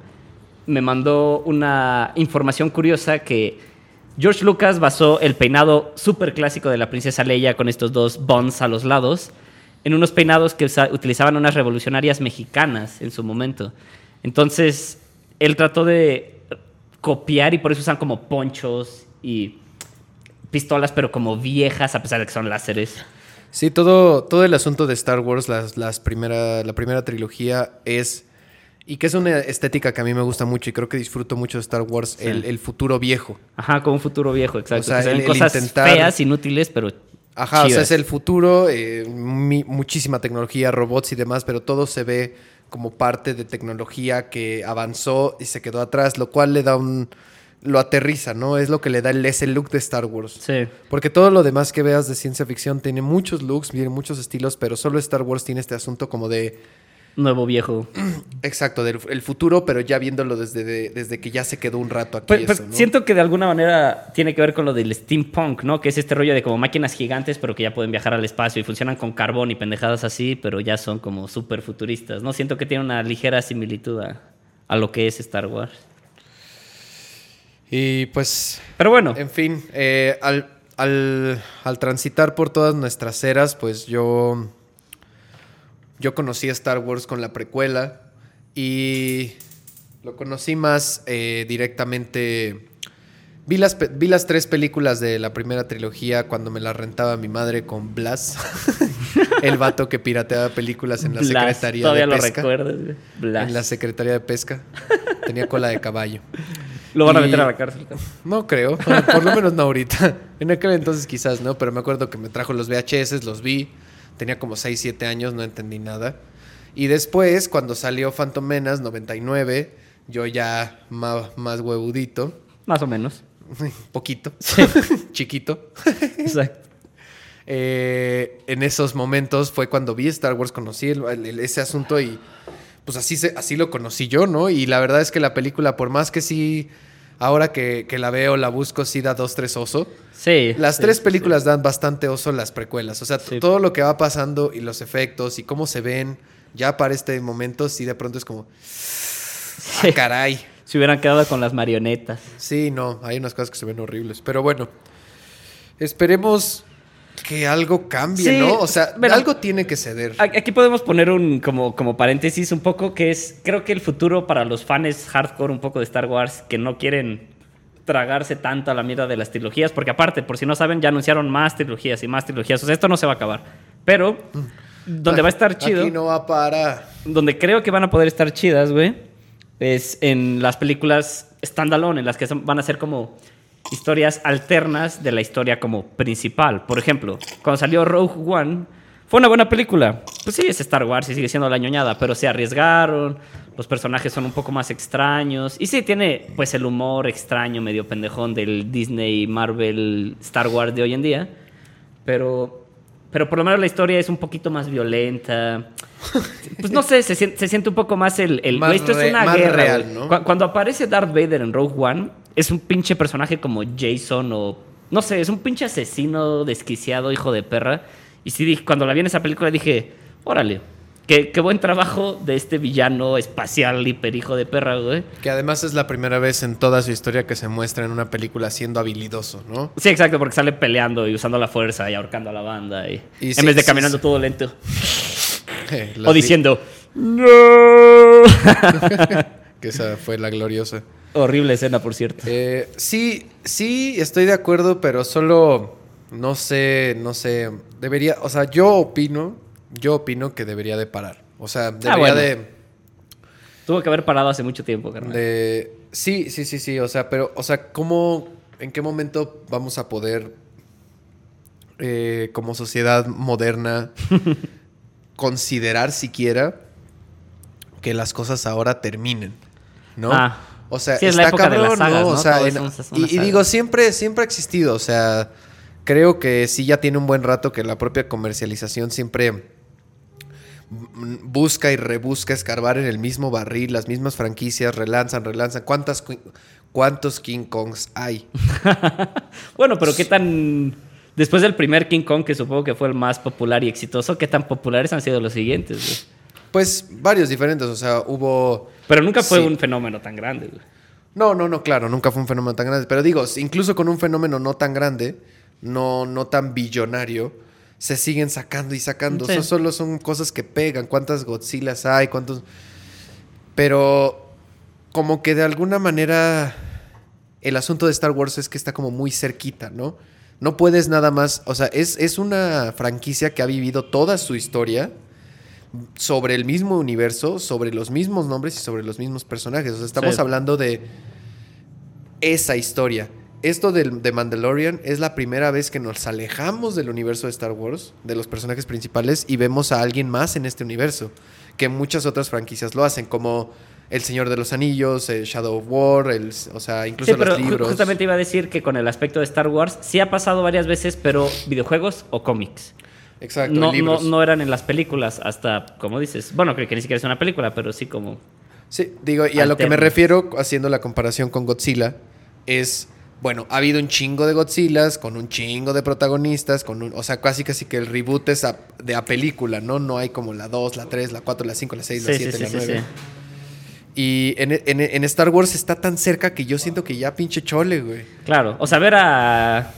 me mandó una información curiosa que George Lucas basó el peinado súper clásico de la princesa Leia con estos dos buns a los lados en unos peinados que utilizaban unas revolucionarias mexicanas en su momento. Entonces, él trató de copiar y por eso usan como ponchos y pistolas, pero como viejas, a pesar de que son láseres. Sí, todo, todo el asunto de Star Wars, las, las primera, la primera trilogía es. Y que es una estética que a mí me gusta mucho y creo que disfruto mucho de Star Wars, Sí. el, el futuro viejo. Ajá, como un futuro viejo, exacto. O sea, que el- cosas intentar- feas, inútiles, pero Ajá, o sea, chidas. es el futuro, eh, mi- muchísima tecnología, robots y demás, pero todo se ve como parte de tecnología que avanzó y se quedó atrás, lo cual le da un... lo aterriza, ¿no? Es lo que le da el, ese look de Star Wars. Sí. Porque todo lo demás que veas de ciencia ficción tiene muchos looks, tiene muchos estilos, pero solo Star Wars tiene este asunto como de... Nuevo viejo. Exacto, del el futuro, pero ya viéndolo desde, de- desde que ya se quedó un rato aquí. Pues, pues, siento que de alguna manera tiene que ver con lo del steampunk, ¿no? Que es este rollo de como máquinas gigantes, pero que ya pueden viajar al espacio y funcionan con carbón y pendejadas así, pero ya son como súper futuristas, ¿no? Siento que tiene una ligera similitud a, a lo que es Star Wars. Y pues Pero bueno, En fin, eh, al, al- al transitar por todas nuestras eras, pues yo, yo conocí a Star Wars con la precuela y lo conocí más eh, directamente. Vi las, vi las tres películas de la primera trilogía cuando me las rentaba mi madre con Blas, el vato que pirateaba películas en la Blas, Secretaría todavía de lo Pesca. recuerdas. Blas. En la Secretaría de Pesca. Tenía cola de caballo. Lo van a meter a la cárcel. No creo, por lo menos no ahorita. En aquel entonces quizás no, pero me acuerdo que me trajo los VHS, los vi. Tenía como 6, 7 años, no entendí nada. Y después, cuando salió Phantom Menace 99, yo ya ma- más huevudito, Más o menos. poquito, chiquito. Exacto. Eh, en esos momentos fue cuando vi Star Wars, conocí el- el- ese asunto y pues así, se, así lo conocí yo, ¿no? Y la verdad es que la película, por más que sí, ahora que, que la veo, la busco, sí da dos, tres oso. Sí. Las sí, tres sí. películas dan bastante oso las precuelas. O sea, Sí. todo lo que va pasando y los efectos y cómo se ven, Ya para este momento, sí, de pronto es como, ah, caray. Se hubieran quedado con las marionetas. Sí, no, hay unas cosas que se ven horribles. Pero bueno, esperemos que algo cambie, Sí, ¿no? O sea, bueno. algo tiene que ceder. A- Aquí podemos poner un como, como paréntesis un poco que es, creo que el futuro para los fans hardcore un poco de Star Wars que no quieren tragarse tanto a la mierda de las trilogías, porque aparte, por si no saben, ya anunciaron más trilogías y más trilogías. O sea, esto no se va a acabar. Pero donde va a estar chido, Aquí no va para. donde creo que van a poder estar chidas, güey, es en las películas standalone, en las que van a ser como historias alternas de la historia como principal. Por ejemplo, cuando salió Rogue One, fue una buena película. Pues sí, es Star Wars y sigue siendo la ñoñada, pero se arriesgaron, los personajes son un poco más extraños. Y sí, tiene pues el humor extraño, medio pendejón del Disney, Marvel, Star Wars de hoy en día. Pero, pero por lo menos la historia es un poquito más violenta. Pues no sé, se, sien- se siente un poco más el... el Más güey, esto re- es una guerra, Cuando aparece Darth Vader en Rogue One, es un pinche personaje como Jason o... No sé, es un pinche asesino desquiciado, hijo de perra. Y sí, dije- cuando la vi en esa película dije, órale, qué, qué buen trabajo de este villano espacial hiper hijo de perra, güey. Que además es la primera vez en toda su historia que se muestra en una película siendo habilidoso, ¿no? Sí, exacto, porque sale peleando y usando la fuerza y ahorcando a la banda. Y, Y en sí, vez de sí, caminando sí. todo lento. O di- diciendo, ¡No! Que esa fue la gloriosa. Horrible escena, por cierto. Eh, sí, sí, estoy de acuerdo, pero solo no sé, no sé. Debería, o sea, yo opino, yo opino que debería de parar. O sea, debería Ah, bueno. de, Tuvo que haber parado hace mucho tiempo, carnal. de. Sí, sí, sí, sí. O sea, pero, o sea, ¿cómo, en qué momento vamos a poder, eh, como sociedad moderna, considerar siquiera que las cosas ahora terminen? ¿No? Ah. O sea, Sí, es la está cabrón, sagas, ¿no? O sea, en- una y, digo, siempre, siempre ha existido. O sea, creo que sí ya tiene un buen rato que la propia comercialización siempre busca y rebusca escarbar en el mismo barril, las mismas franquicias, relanzan, relanzan. ¿Cuántas, ¿Cuántos King Kongs hay? Bueno, pero qué tan. Después del primer King Kong, que supongo que fue el más popular y exitoso, ¿qué tan populares han sido los siguientes? güey? Pues varios diferentes. O sea, hubo... Pero nunca fue Sí. un fenómeno tan grande. güey. No, no, no, claro, nunca fue un fenómeno tan grande. Pero digo, incluso con un fenómeno no tan grande, no, no tan billonario, se siguen sacando y sacando. Sí. Eso solo son cosas que pegan. ¿Cuántas Godzillas hay? ¿Cuántos...? Pero como que de alguna manera el asunto de Star Wars es que está como muy cerquita, ¿no? No puedes nada más... O sea, es, es una franquicia que ha vivido toda su historia sobre el mismo universo, sobre los mismos nombres y sobre los mismos personajes. O sea, estamos Sí. hablando de esa historia. Esto del- de Mandalorian es la primera vez que nos alejamos del universo de Star Wars, de los personajes principales, y vemos a alguien más en este universo, que muchas otras franquicias lo hacen, como El Señor de los Anillos, eh, Shadow of War, el, o sea, incluso Sí, pero los libros. justamente iba a decir que con el aspecto de Star Wars sí ha pasado varias veces, pero videojuegos o cómics. Exacto, No, no, libros. no eran en las películas hasta, como dices, bueno, creo que ni siquiera es una película, pero sí como... Sí, digo, y a lo que me refiero haciendo la comparación con Godzilla es, bueno, ha habido un chingo de Godzillas con un chingo de protagonistas, con un, o sea, casi casi que el reboot es a- de a película, ¿no? No hay como la 2, la 3, la 4, la 5, la 6, la Sí, sí, 7, sí, la sí, 9. sí. Y en, en- en Star Wars está tan cerca que yo siento que ya pinche chole, güey. Claro, o sea, ver a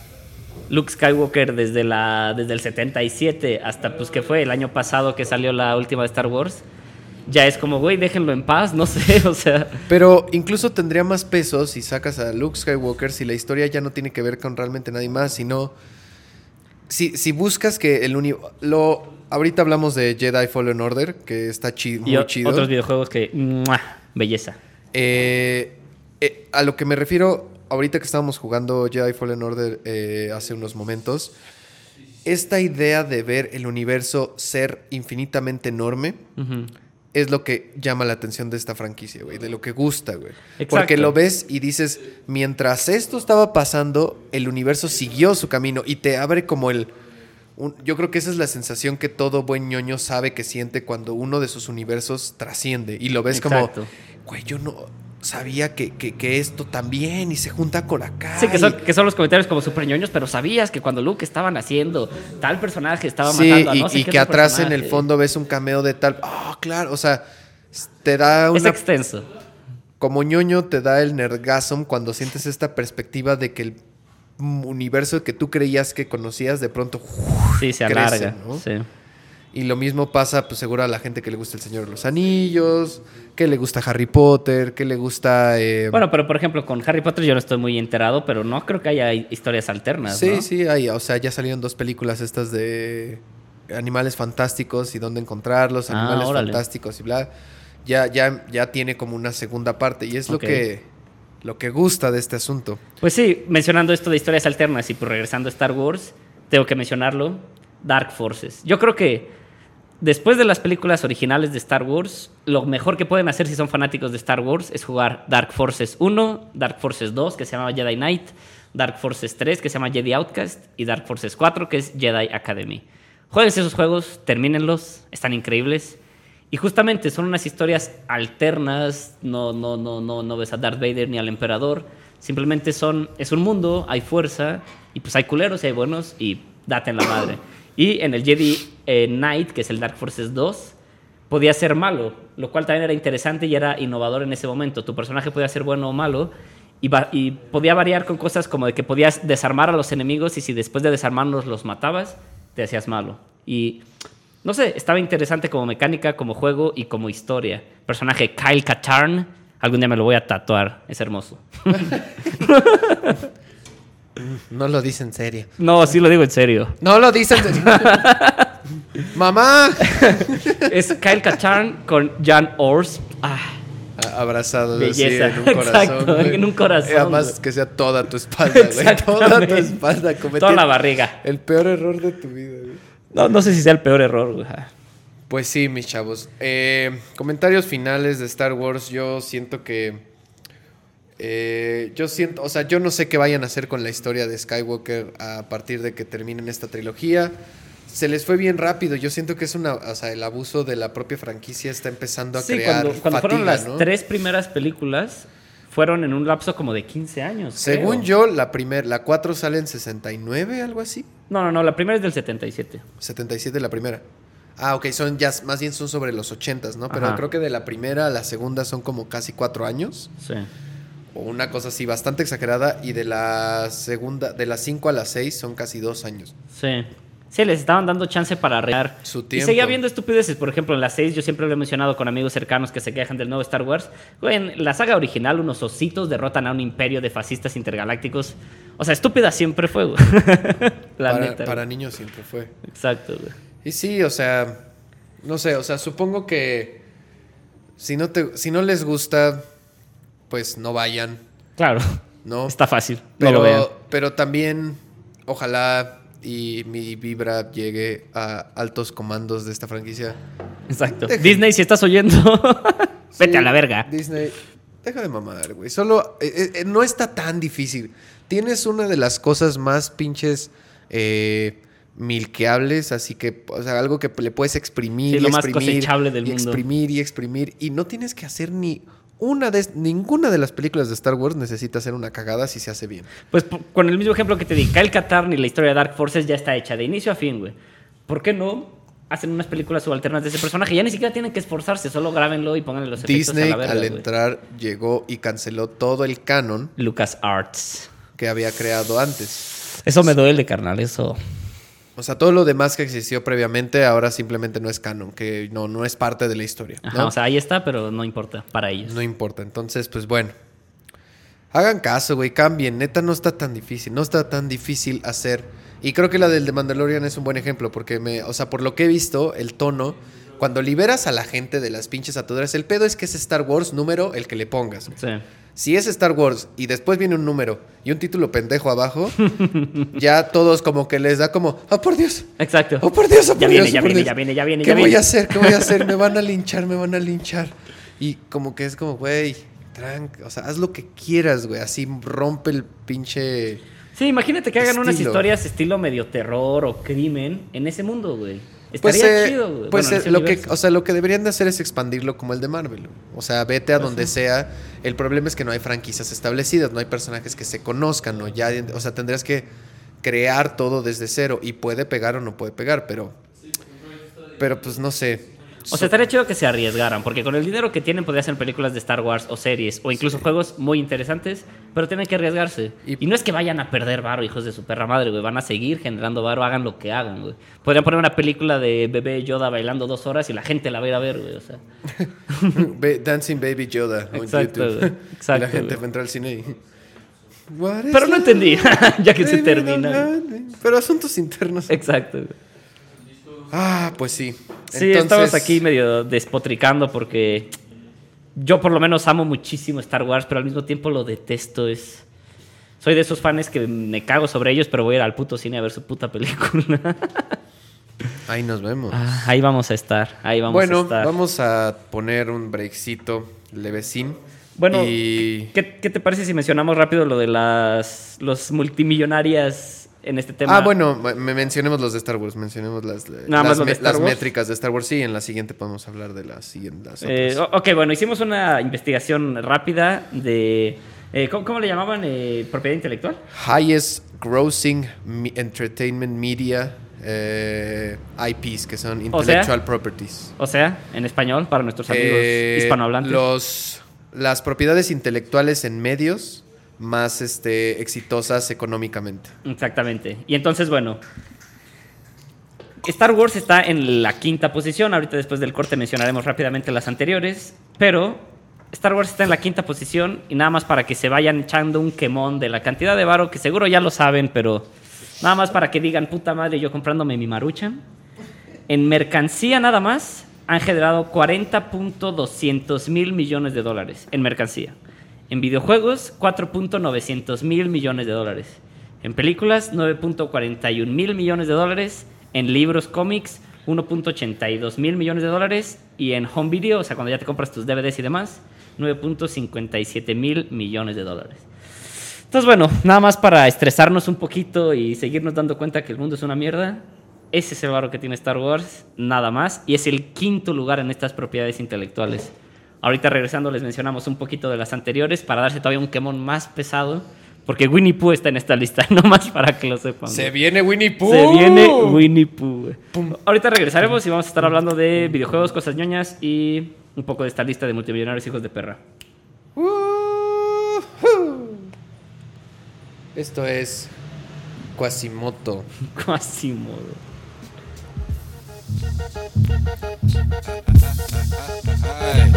Luke Skywalker desde, la, desde el 77 hasta, pues, que fue el año pasado que salió la última de Star Wars, ya es como, güey, déjenlo en paz, no sé, o sea... Pero incluso tendría más peso si sacas a Luke Skywalker si la historia ya no tiene que ver con realmente nadie más, sino si, si buscas que el uni lo ahorita hablamos de Jedi Fallen Order, que está chi- muy Y chido. otros videojuegos que... ¡mua! Belleza. Eh, eh, a lo que me refiero, ahorita que estábamos jugando Jedi Fallen Order eh, hace unos momentos, esta idea de ver el universo ser infinitamente enorme es lo que llama la atención de esta franquicia, güey, de lo que gusta, güey. Porque lo ves y dices, mientras esto estaba pasando, el universo siguió su camino y te abre como el... un- yo creo que esa es la sensación que todo buen ñoño sabe que siente cuando uno de sus universos trasciende y lo ves Exacto. como, güey, yo no... sabía que, que- que esto también y se junta con acá. Sí, que son, y- que son los comentarios como super ñoños, pero sabías que cuando Luke estaban haciendo tal personaje estaba Sí, matando a y, sé y qué que atrás en el fondo ves un cameo de tal. Ah, claro, o sea, te da Es una. extenso. Como ñoño, te da el nergasm cuando sientes esta perspectiva de que el universo que tú creías que conocías de pronto. Sí, se crece, alarga. ¿no? sí. Y lo mismo pasa, pues seguro a la gente que le gusta El Señor de los Anillos, que le gusta Harry Potter, que le gusta. eh, Bueno, pero por ejemplo, con Harry Potter yo no estoy muy enterado, pero no creo que haya historias alternas. Sí, ¿no? sí, hay, o sea, ya salieron dos películas estas de animales fantásticos y dónde encontrarlos, Ah, animales órale. fantásticos y bla. Ya, ya, ya tiene como una segunda parte y es lo que lo que gusta de este asunto. Pues sí, mencionando esto de historias alternas y pues regresando a Star Wars, tengo que mencionarlo, Dark Forces. Yo creo que después de las películas originales de Star Wars, lo mejor que pueden hacer si son fanáticos de Star Wars es jugar Dark Forces 1, Dark Forces 2, que se llama Jedi Knight, Dark Forces 3, que se llama Jedi Outcast, y Dark Forces 4, que es Jedi Academy. Jueguense esos juegos, termínenlos, están increíbles. Y justamente son unas historias alternas, no, no, no, no, no ves a Darth Vader ni al emperador, simplemente son, es un mundo, hay fuerza, y pues hay culeros y hay buenos, y date en la madre. Y en el Jedi eh, Knight, que es el Dark Forces 2, podía ser malo, lo cual también era interesante y era innovador en ese momento. Tu personaje podía ser bueno o malo, y, y podía variar con cosas como de que podías desarmar a los enemigos y si después de desarmarlos los matabas, te hacías malo. Y no sé, estaba interesante como mecánica, como juego y como historia. Personaje Kyle Katarn, algún día me lo voy a tatuar, es hermoso. No lo dicen serio. No, sí lo digo en serio. No lo dicen serio. Mamá. Es Kyle Katarn con Jan Ors. Ah, Abrazado Belleza. en un corazón. Exacto, en un corazón, además güey. que sea toda tu espalda, güey. Toda tu espalda. toda la barriga. El peor error de tu vida, güey. No, no sé si sea el peor error, güey. Ah. Pues sí, mis chavos. Eh, comentarios finales de Star Wars. Yo siento que. Eh, yo siento. O sea, yo no sé qué vayan a hacer con la historia de Skywalker a partir de que terminen esta trilogía. Se les fue bien rápido. Yo siento que es una. O sea, el abuso de la propia franquicia está empezando a Sí, crear. cuando, cuando fueron fatiga, las ¿no? tres primeras películas, fueron en un lapso como de 15 años. Según creo. yo, la primer, la 4 sale en 69, algo así. No, no, no, la primera es del 77. 77 la primera. Ah, ok, son ya, más bien son sobre los 80, ¿no? Pero Ajá. creo que de la primera a la segunda son como casi cuatro años. Sí. O una cosa así, bastante exagerada. Y de la segunda, de las 5 a las 6 son casi dos años. Sí. Sí, les estaban dando chance para arreglar. Su Y tiempo. seguía viendo estupideces. Por ejemplo, en las 6 yo siempre lo he mencionado con amigos cercanos que se quejan del nuevo Star Wars. En la saga original unos ositos derrotan a un imperio de fascistas intergalácticos. O sea, estúpida siempre fue, güey. La para, neta. para güey. niños siempre fue. Exacto, güey. Y sí, o sea, no sé, o sea, supongo que si no, te, si no les gusta, pues no vayan, Claro. ¿no? Está fácil. no lo vean. Pero, pero también, ojalá y mi vibra llegue a altos comandos de esta franquicia. Exacto. Deja- Disney, si estás oyendo, vete a la verga. Disney, deja de mamar, güey. Solo, eh, eh, no está tan difícil. Tienes una de las cosas más pinches eh, milqueables, así que, o sea, algo que le puedes exprimir Sí, y lo más cosechable del y mundo. exprimir y exprimir y no tienes que hacer ni una de ninguna de las películas de Star Wars necesita hacer una cagada si se hace bien. Pues con el mismo ejemplo que te di, Kyle Katarn y la historia de Dark Forces ya está hecha de inicio a fin, güey. ¿Por qué no hacen unas películas subalternas de ese personaje? Ya ni siquiera tienen que esforzarse, solo grábenlo y pónganle los efectos Disney a la verga, al güey. entrar llegó y canceló todo el canon Lucas Arts. que había creado antes. Eso me duele, carnal, eso. O sea, todo lo demás que existió previamente ahora simplemente no es canon, que no, no es parte de la historia. Ajá, o sea, ahí está, pero no importa para ellos. No importa. Entonces, pues bueno. Hagan caso, güey, cambien. Neta, no está tan difícil. No está tan difícil hacer. Y creo que la del de Mandalorian es un buen ejemplo, porque me, o sea, por lo que he visto, el tono, cuando liberas a la gente de las pinches aturas, el pedo es que es Star Wars número el que le pongas. Sí. Si es Star Wars y después viene un número y un título pendejo abajo, ya todos como que les da como, oh por Dios, Exacto. oh por Dios, oh por Ya Dios, viene, ya oh, por viene, Dios. ya viene, ya viene, ¿Qué ya voy viene? a hacer? ¿Qué voy a hacer? Me van a linchar, me van a linchar. Y como que es como, güey, tranca, o sea, haz lo que quieras, güey, así rompe el pinche... Sí, imagínate que hagan unas historias estilo medio terror o crimen en ese mundo, güey. Pues, Estaría eh, chido, güey. pues Bueno, eh, lo que, o sea, lo que deberían de hacer es expandirlo como el de Marvel. O sea, vete a donde sea. El problema es que no hay franquicias establecidas, no hay personajes que se conozcan, o ya, o sea, tendrías que crear todo desde cero y puede pegar o no puede pegar, pero, pero pues no sé. O sea, estaría chido que se arriesgaran, porque con el dinero que tienen podrían hacer películas de Star Wars o series, o incluso juegos muy interesantes, pero tienen que arriesgarse. Y- Y, no es que vayan a perder varo, hijos de su perra madre, güey. Van a seguir generando varo, hagan lo que hagan, güey. Podrían poner una película de bebé Yoda bailando dos horas y la gente la va a ir a ver, güey. O sea, Dancing Baby Yoda en Exacto, YouTube. güey. y Exacto, la gente va a entrar al cine y... Pero no entendí, ya que se termina. Pero asuntos internos. Exacto, güey. Ah, pues sí. Sí, estamos aquí medio despotricando porque yo por lo menos amo muchísimo Star Wars, pero al mismo tiempo lo detesto. Es... Soy de esos fans que me cago sobre ellos, pero voy a ir al puto cine a ver su puta película. Ahí nos vemos. Ah, ahí vamos a estar, ahí vamos a bueno, estar. vamos a poner un breakcito levecín. Bueno, y... ¿qué, qué te parece si mencionamos rápido lo de las los multimillonarias en este tema? Ah, bueno, me mencionemos los de Star Wars, mencionemos las, Nada las, me- métricas de Star Wars. Sí, en la siguiente podemos hablar de las siguientes. Eh, ok, bueno, hicimos una investigación rápida de... eh, ¿cómo, cómo le llamaban? Eh, ¿Propiedad intelectual? Highest grossing me- entertainment media eh, IPs, que son O sea, intellectual properties. O sea, en español, para nuestros amigos Eh, hispanohablantes. Los, las propiedades intelectuales en medios más este, exitosas económicamente. Exactamente. Y entonces, bueno. Star Wars está en la quinta posición. Ahorita después del corte mencionaremos rápidamente las anteriores. Pero Star Wars está en la quinta posición. Y nada más para que se vayan echando un quemón de la cantidad de varo, que seguro ya lo saben, pero nada más para que digan, puta madre, yo comprándome mi maruchan. En mercancía nada más han generado 40.200 mil millones de dólares en mercancía. En videojuegos, 4.900 mil millones de dólares. En películas, 9.41 mil millones de dólares. En libros, cómics, 1.82 mil millones de dólares. Y en home video, o sea, cuando ya te compras tus DVDs y demás, 9.57 mil millones de dólares. Entonces, bueno, nada más para estresarnos un poquito y seguirnos dando cuenta que el mundo es una mierda. Ese es el barro que tiene Star Wars, nada más. Y es el quinto lugar en estas propiedades intelectuales. Ahorita regresando les mencionamos un poquito de las anteriores para darse todavía un quemón más pesado. Porque Winnie Pooh está en esta lista, nomás para que lo sepan. Se viene Winnie Pooh. Se viene Winnie Pooh. Ahorita regresaremos y vamos a estar hablando de videojuegos, cosas ñoñas y un poco de esta lista de multimillonarios hijos de perra. Esto es Quasimoto. Quasimodo. Hey,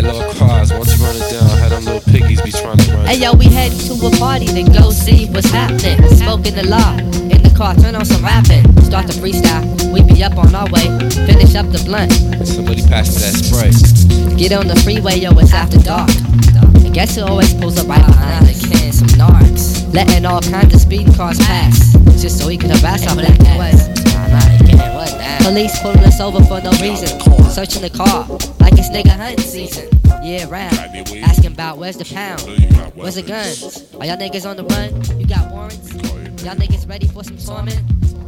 little cars, what's you gonna? Little piggies be trying to run. Hey yo, we heading to a party to go see what's happening. Smoking the law in the car, turn on some rapping. Start to freestyle, we be up on our way. Finish up the blunt, Somebody pass me that spray. get on the freeway, yo, it's after dark. And guess who always pulls up right behind the can? Some narcs. Letting all kinds of speeding cars pass, just so he can harass our black ass. Police pulling us over for no reason. Searching the car like it's nigga hunting season. Yeah, round. Asking about where's the pound? Where's the guns? Are y'all niggas on the run? You got warrants? Y'all niggas ready for some storming?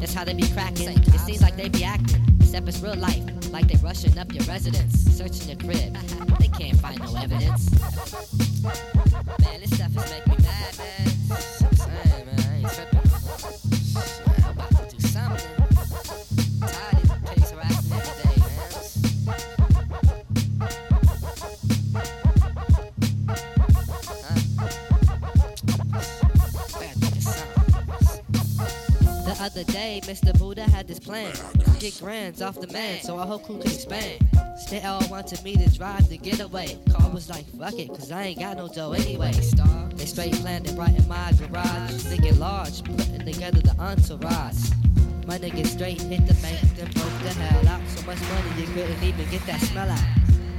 That's how they be cracking. It seems like they be acting. Except it's real life, like they rushing up your residence, searching your crib. They can't find no evidence. Man, this stuff is making other day, Mr. Buddha had this plan. Get grands off the man, so our whole crew can expand. All wanted me to drive the getaway. Car was like, fuck it, cause I ain't got no dough anyway. They straight planned it right in my garage. Thinking large, putting together the entourage. My nigga straight hit the bank, then broke the hell out. So much money you couldn't even get that smell out.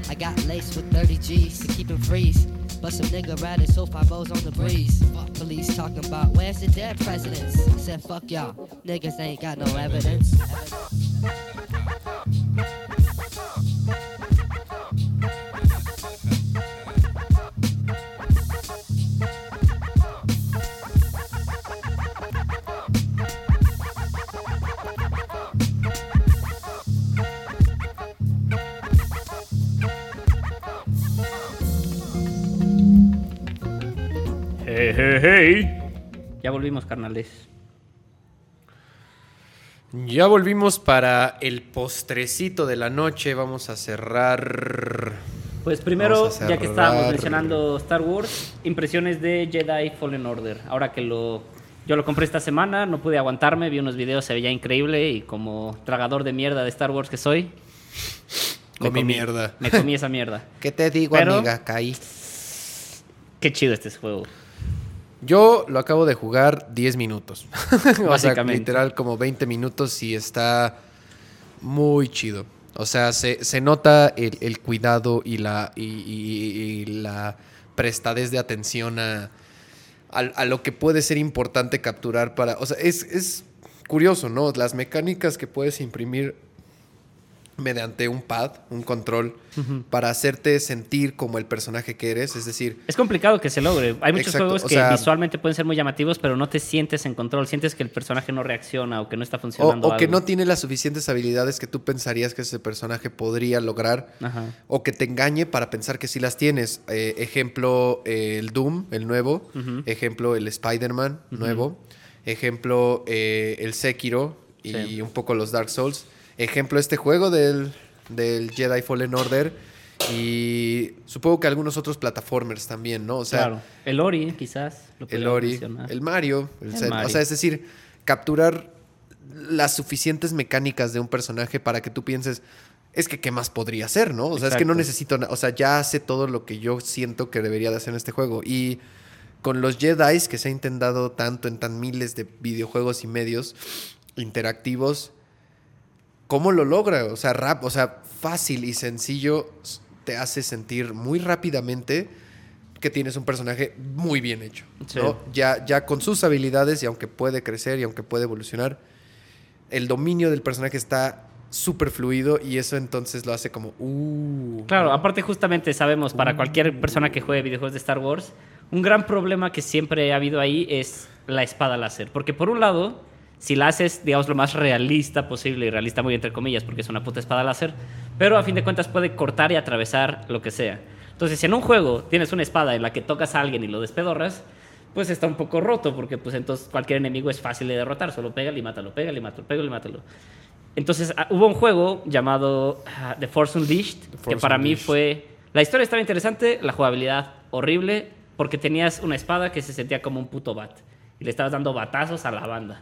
I got laced with 30 G's to keep him freeze. But some nigga riding so five O's on the breeze. Fuck police talking about where's the dead presidents. Said fuck y'all, niggas ain't got no evidence. Hey, hey, hey. Ya volvimos, carnales. Ya volvimos para el postrecito de la noche. Vamos a cerrar. Pues primero, ya que estábamos mencionando Star Wars, impresiones de Jedi Fallen Order. Ahora que lo yo lo compré esta semana, no pude aguantarme, vi unos videos, se veía increíble y como tragador de mierda de Star Wars que soy, me Comí mierda. Me comí esa mierda. ¿Qué te digo, Pero- amiga? Caí. Qué chido este juego. Yo lo acabo de jugar 10 minutos. o sea, literal como 20 minutos y está muy chido. O sea, se, se nota el, el cuidado y la, y, y- y la prestadez de atención a, a, a lo que puede ser importante capturar para... O sea, es, es curioso, ¿no? Las mecánicas que puedes imprimir mediante un pad, un control, para hacerte sentir como el personaje que eres. Es decir, Es complicado que se logre. Hay muchos Exacto, juegos o que sea- visualmente pueden ser muy llamativos, pero no te sientes en control. Sientes que el personaje no reacciona o que no está funcionando. o que algo. no tiene las suficientes habilidades que tú pensarías que ese personaje podría lograr. Ajá. O que te engañe para pensar que sí las tienes. Eh, ejemplo, eh, el Doom, el nuevo. Ejemplo, el Spider-Man, nuevo. Ejemplo, eh, el Sekiro y Sí. un poco los Dark Souls. Ejemplo, este juego del, del Jedi Fallen Order. Y supongo que algunos otros plataformers también, ¿no? O sea, claro. El Ori, quizás. lo el Ori, mencionar. el Mario, el El Zelda. Mario. O sea, es decir, capturar las suficientes mecánicas de un personaje para que tú pienses, es que qué más podría hacer, ¿no? O sea, es que no necesito, o sea, ya hace todo lo que yo siento que debería de hacer en este juego. Y con los Jedi que se ha intentado tanto en tan miles de videojuegos y medios interactivos, ¿cómo lo logra? O sea, rap, o sea, fácil y sencillo te hace sentir muy rápidamente que tienes un personaje muy bien hecho. Sí. ¿no? Ya, ya con sus habilidades y aunque puede crecer y aunque puede evolucionar, el dominio del personaje está súper fluido y eso entonces lo hace como, uh. Claro, aparte justamente sabemos, para cualquier persona que juegue videojuegos de Star Wars, un gran problema que siempre ha habido ahí es la espada láser. Porque por un lado, si la haces, digamos, lo más realista posible, y realista muy entre comillas, porque es una puta espada láser, pero a fin de cuentas puede cortar y atravesar lo que sea. Entonces, si en un juego tienes una espada en la que tocas a alguien y lo despedorras, pues está un poco roto, porque pues entonces cualquier enemigo es fácil de derrotar, solo pégale y mátalo, pégale y mátalo, pégale y mátalo. Entonces, ah, hubo un juego llamado ah, The Force Unleashed, que Force para mí fue... La historia estaba interesante, la jugabilidad horrible, porque tenías una espada que se sentía como un puto bat. Y le estabas dando batazos a la banda.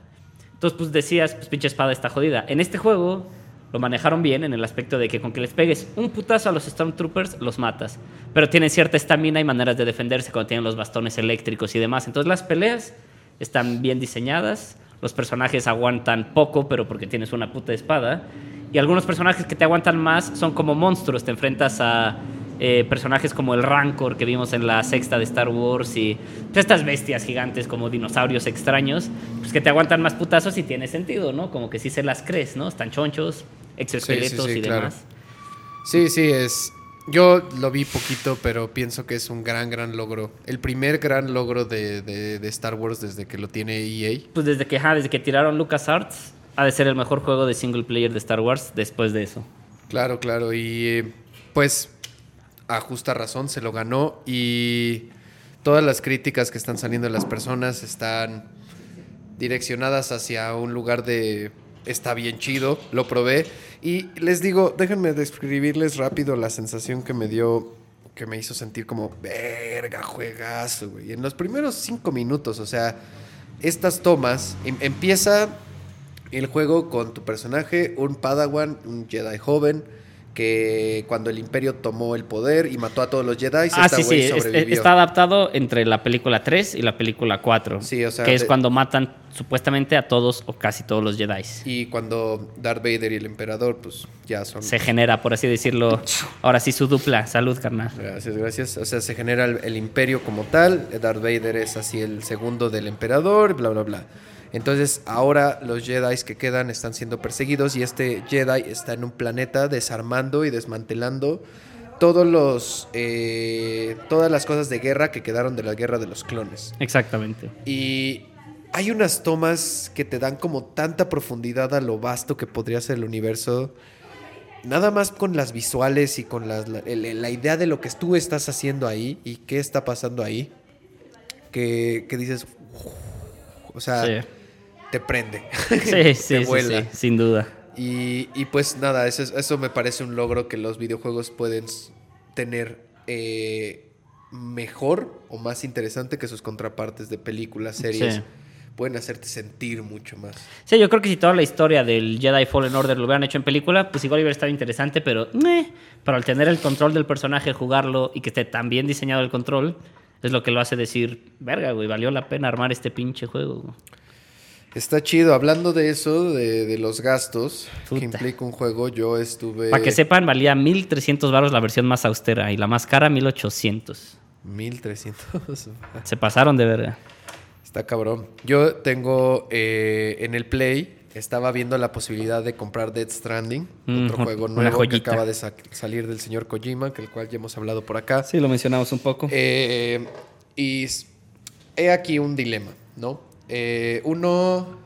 Entonces, pues decías, pues pinche espada está jodida. En este juego lo manejaron bien en el aspecto de que con que les pegues un putazo a los Stormtroopers, los matas. Pero tienen cierta estamina y maneras de defenderse cuando tienen los bastones eléctricos y demás. Entonces, las peleas están bien diseñadas. Los personajes aguantan poco, pero porque tienes una puta espada. Y algunos personajes que te aguantan más son como monstruos. Te enfrentas a eh, personajes como el Rancor que vimos en la sexta de Star Wars y pues, estas bestias gigantes como dinosaurios extraños, pues que te aguantan más putazos y tiene sentido, ¿no? Como que sí se las crees, ¿no? Están chonchos, exoesqueletos sí, y claro. demás. Sí, sí, es. Yo lo vi poquito, pero pienso que es un gran, gran logro. El primer gran logro de, de- de Star Wars desde que lo tiene EA. Pues desde que, ajá, desde que tiraron LucasArts, ha de ser el mejor juego de single player de Star Wars después de eso. Claro, claro. Y eh, pues a justa razón se lo ganó. Y todas las críticas que están saliendo de las personas están direccionadas hacia un lugar de está bien chido, lo probé. Y les digo, déjenme describirles rápido la sensación que me dio, que me hizo sentir como, verga, juegazo, güey. En los primeros cinco minutos, o sea, estas tomas, em- empieza el juego con tu personaje, un Padawan, un Jedi joven, que cuando el Imperio tomó el poder y mató a todos los Jedi, Ah, este sí, sí, sobrevivió. está adaptado entre la película 3 y la película 4. Sí, o sea, que es de- cuando matan supuestamente a todos o casi todos los Jedi. Y cuando Darth Vader y el Emperador, pues ya son... Se genera, por así decirlo, ahora sí su dupla. Salud, carnal. Gracias, gracias. O sea, se genera el, el imperio como tal. Darth Vader es así el segundo del emperador, bla, bla, bla. Entonces, ahora los Jedi que quedan están siendo perseguidos y este Jedi está en un planeta desarmando y desmantelando todos los, eh, todas las cosas de guerra que quedaron de la guerra de los clones. Exactamente. Y hay unas tomas que te dan como tanta profundidad a lo vasto que podría ser el universo. Nada más con las visuales y con las- la, la idea de lo que tú estás haciendo ahí y qué está pasando ahí. que, que dices, o sea, Sí. Te prende. Sí, sí, vuela. sí, sin duda. Y, y pues nada, eso, es- eso me parece un logro que los videojuegos pueden tener eh, mejor o más interesante que sus contrapartes de películas, series. Sí. Pueden hacerte sentir mucho más. Sí, yo creo que si toda la historia del Jedi Fallen Order lo hubieran hecho en película, pues igual hubiera estado interesante, pero meh. pero al tener el control del personaje, jugarlo y que esté tan bien diseñado el control, es lo que lo hace decir, verga, güey, valió la pena armar este pinche juego. güey". Está chido. Hablando de eso, de, de los gastos Puta. que implica un juego, yo estuve... Para que sepan, valía 1300 baros la versión más austera y la más cara 1800. 1300. Se pasaron de verga. Está cabrón. Yo tengo eh, en el Play, estaba viendo la posibilidad de comprar Dead Stranding, Mm, otro juego nuevo que acaba de sa- salir del señor Kojima, que el cual ya hemos hablado por acá. Sí, lo mencionamos un poco. Eh, y he aquí un dilema, ¿no? Eh, uno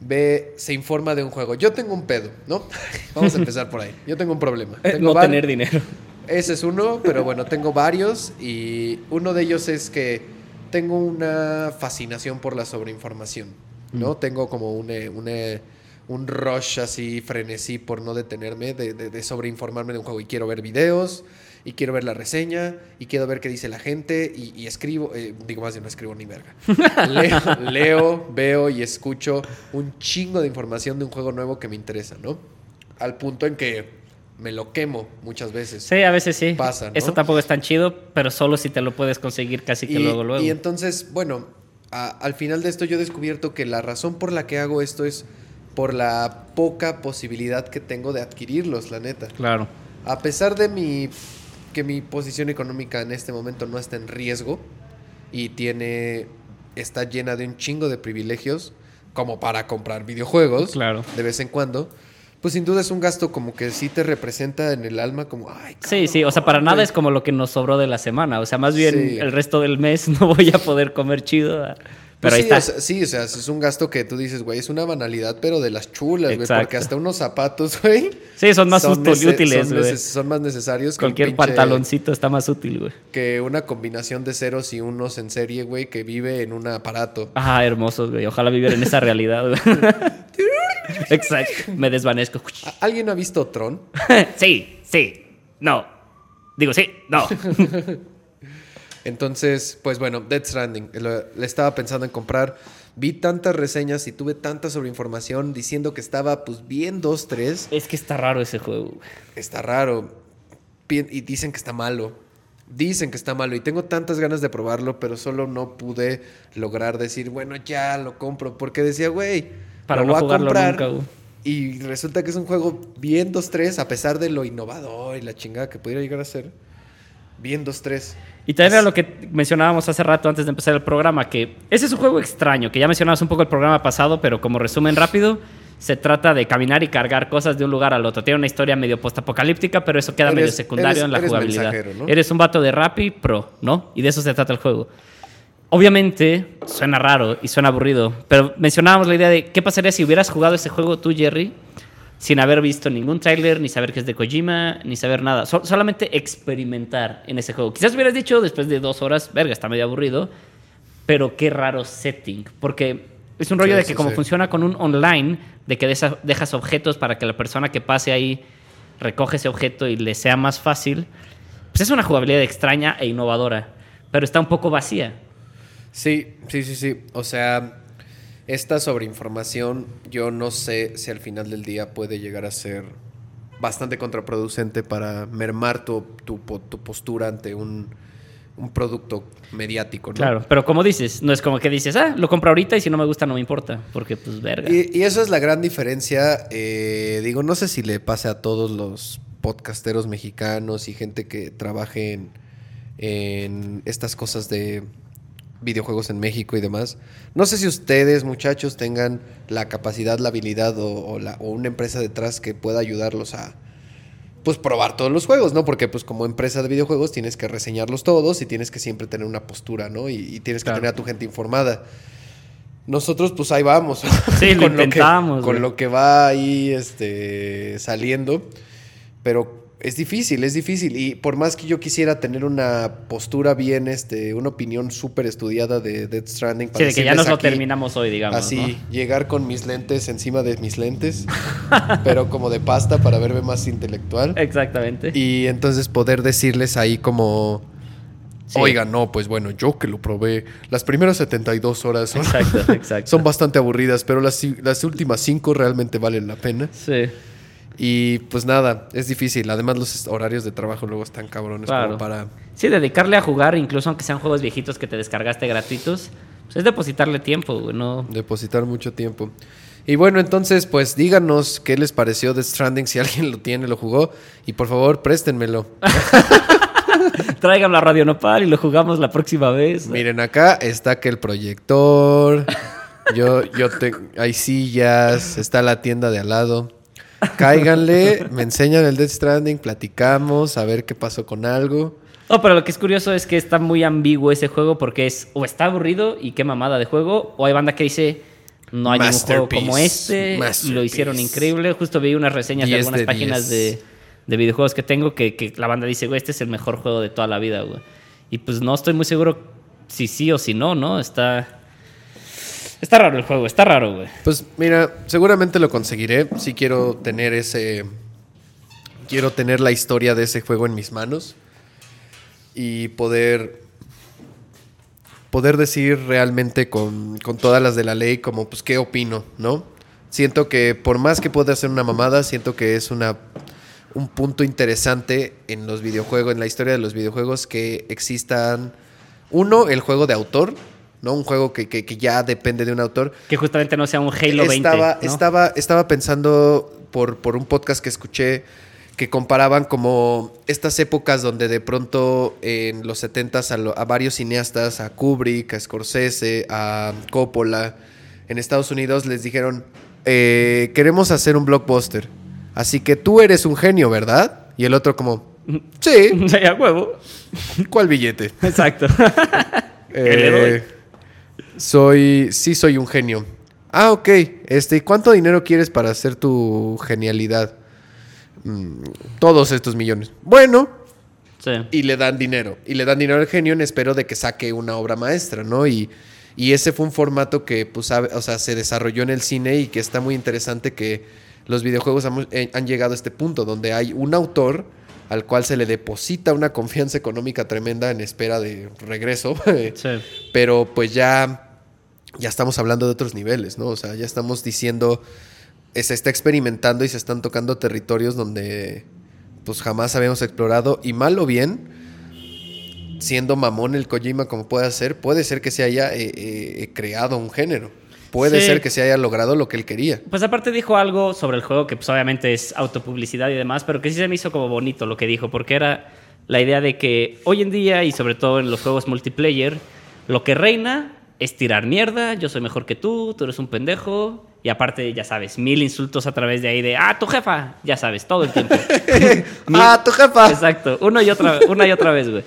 ve, se informa de un juego. Yo tengo un pedo, ¿no? Vamos a empezar por ahí. Yo tengo un problema. Eh, Tengo no tener dinero. ese es uno, pero bueno, tengo varios y uno de ellos es que tengo una fascinación por la sobreinformación, ¿no? Tengo como un, eh, un, un rush así, frenesí por no detenerme de, de- de sobreinformarme de un juego y quiero ver videos y quiero ver la reseña y quiero ver qué dice la gente y, y escribo, eh, digo más, yo no escribo ni verga. Leo, leo, veo y escucho un chingo de información de un juego nuevo que me interesa, ¿no? Al punto en que me lo quemo muchas veces. Sí, a veces sí. Pasa, ¿no? Eso tampoco es tan chido, pero solo si te lo puedes conseguir casi que y, luego, luego. y entonces, bueno, a- al final de esto yo he descubierto que la razón por la que hago esto es por la poca posibilidad que tengo de adquirirlos, la neta. Claro. A pesar de mi que mi posición económica en este momento no está en riesgo y tiene está llena de un chingo de privilegios como para comprar videojuegos Claro. de vez en cuando, pues sin duda es un gasto como que sí te representa en el alma como ay, Sí, sí, o sea, para nada es como lo que nos sobró de la semana. O sea, más bien Sí. el resto del mes no voy a poder comer chido. Pero Pues ahí sí, está. o sea, sí, o sea, es un gasto que tú dices, güey, es una banalidad, pero de las chulas, güey, porque hasta unos zapatos, güey. Sí, son más útiles, son, güey. son más necesarios que Cualquier pantaloncito está más útil, güey. que una combinación de ceros y unos en serie, güey, que vive en un aparato. Ah, hermosos, güey. Ojalá vivir en esa realidad, güey. Exacto. Me desvanezco. ¿A- ¿Alguien ha visto Tron? sí, sí. No. Digo, sí, no. Entonces, pues bueno, Dead Stranding, lo- le estaba pensando en comprar. Vi tantas reseñas y tuve tanta sobreinformación diciendo que estaba, pues, bien dos, tres. es que está raro ese juego. Está raro. Y dicen que está malo. Dicen que está malo. Y tengo tantas ganas de probarlo, pero solo no pude lograr decir, bueno, ya lo compro. Porque decía, güey, Para lo no voy a jugarlo comprar. nunca. Y resulta que es un juego bien 2-3, a pesar de lo innovador y la chingada que pudiera llegar a ser. Bien 2-3. Y también era lo que mencionábamos hace rato antes de empezar el programa, que ese es un juego extraño, que ya mencionabas un poco el programa pasado, pero como resumen rápido, se trata de caminar y cargar cosas de un lugar al otro. Tiene una historia medio postapocalíptica, pero eso queda Eres- medio secundario eres- en la eres jugabilidad. ¿no? Eres un vato de Rappi Pro, ¿no? Y de eso se trata el juego. Obviamente suena raro y suena aburrido, pero mencionábamos la idea de qué pasaría si hubieras jugado ese juego tú, Jerry, sin haber visto ningún tráiler, ni saber que es de Kojima, ni saber nada. Sol- solamente experimentar en ese juego. Quizás hubieras dicho después de dos horas, verga, está medio aburrido, pero qué raro setting. Porque es un rollo Sí, de que sí, como sí. funciona con un online, de que dejas objetos para que la persona que pase ahí recoge ese objeto y le sea más fácil, pues es una jugabilidad extraña e innovadora, pero está un poco vacía. Sí, sí, sí, sí. O sea, esta sobreinformación, yo no sé si al final del día puede llegar a ser bastante contraproducente para mermar tu, tu, tu postura ante un, un producto mediático, ¿no? Claro, pero como dices, no es como que dices, ah, lo compro ahorita y si no me gusta no me importa, porque pues verga. Y, y eso es la gran diferencia. eh, digo, no sé si le pase a todos los podcasteros mexicanos y gente que trabaje en, en estas cosas de videojuegos en México y demás. No sé si ustedes, muchachos, tengan la capacidad, la habilidad o, o la- o una empresa detrás que pueda ayudarlos a pues probar todos los juegos, ¿no? Porque pues como empresa de videojuegos tienes que reseñarlos todos y tienes que siempre tener una postura, ¿no? Y, y tienes que Claro. tener a tu gente informada. Nosotros pues ahí vamos. Sí, lo con lo que- Con güey. lo que va ahí este, saliendo. Pero Es difícil, es difícil. Y por más que yo quisiera tener una postura bien, este, una opinión súper estudiada de Death Stranding. Sí, de que ya nos lo terminamos hoy, digamos. Así, ¿no? llegar con mis lentes encima de mis lentes, pero como de pasta para verme más intelectual. Exactamente. Y entonces poder decirles ahí como... Sí. Oigan, no, pues bueno, yo que lo probé. Las primeras 72 horas son, Exacto, exacto. son bastante aburridas, pero las, las últimas 5 realmente valen la pena. Sí. Y pues nada, es difícil. Además los horarios de trabajo luego están cabrones Claro. como para... Sí, dedicarle a jugar, incluso aunque sean juegos viejitos que te descargaste gratuitos, pues es depositarle tiempo, no... depositar mucho tiempo. Y bueno, entonces, pues díganos qué les pareció de Stranding, si alguien lo tiene, lo jugó. Y por favor, préstenmelo. Traigan la Radio Nopal y lo jugamos la próxima vez. Miren, acá está que el proyector. Yo, yo te, hay sillas, está la tienda de al lado. Cáiganle, me enseñan el Death Stranding, platicamos, a ver qué pasó con algo. No, pero lo que es curioso es que está muy ambiguo ese juego porque es o está aburrido y qué mamada de juego, o hay banda que dice no hay ningún juego como este y lo hicieron increíble. Justo vi unas reseñas de 10 algunas de páginas 10. de, de videojuegos que tengo que, que la banda dice, güey, este es el mejor juego de toda la vida, güey. Y pues no estoy muy seguro si sí o si no, ¿no? Está... Está raro el juego, está raro, güey. Pues mira, seguramente lo conseguiré. Si quiero tener ese. Quiero tener la historia de ese juego en mis manos. Y poder. Poder decir realmente con, con todas las de la ley, como pues qué opino, ¿no? Siento que por más que pueda ser una mamada, siento que es una un punto interesante en los videojuegos, en la historia de los videojuegos, que existan. Uno, el juego de autor, ¿no? Un juego que, que- que ya depende de un autor. Que justamente no sea un Halo 20. Estaba, ¿no? estaba, estaba pensando por, por un podcast que escuché que comparaban como estas épocas donde de pronto en los 70s a, lo- a varios cineastas, a Kubrick, a Scorsese, a Coppola, en Estados Unidos les dijeron, eh, queremos hacer un blockbuster, así que tú eres un genio, ¿verdad? Y el otro como, sí, Sí, a huevo. ¿cuál billete? Exacto. Eh? Soy, sí soy un genio. Ah, ok. Este, ¿y ¿cuánto dinero quieres para hacer tu genialidad? Mm, todos estos millones. Bueno, Sí. y le dan dinero. Y le dan dinero al genio en espero de que saque una obra maestra, ¿no? Y, y ese fue un formato que, pues, sabe- o sea, se desarrolló en el cine y que está muy interesante que los videojuegos han, eh, han llegado a este punto donde hay un autor al cual se le deposita una confianza económica tremenda en espera de regreso. Sí. Pero pues ya, ya estamos hablando de otros niveles, ¿no? O sea, ya estamos diciendo, eh, se está experimentando y se están tocando territorios donde pues jamás habíamos explorado y mal o bien, siendo mamón el Kojima como puede ser, puede ser que se haya eh, eh, creado un género. Puede Sí. ser que se haya logrado lo que él quería. Pues aparte dijo algo sobre el juego que pues obviamente es autopublicidad y demás, pero que sí se me hizo como bonito lo que dijo, porque era la idea de que hoy en día y sobre todo en los juegos multiplayer, lo que reina es tirar mierda, yo soy mejor que tú, tú eres un pendejo, y aparte, ya sabes, mil insultos a través de ahí de, ah, tu jefa, ya sabes, todo el tiempo. ¡Ah, tu jefa! Exacto, una y otra, una y otra vez, güey.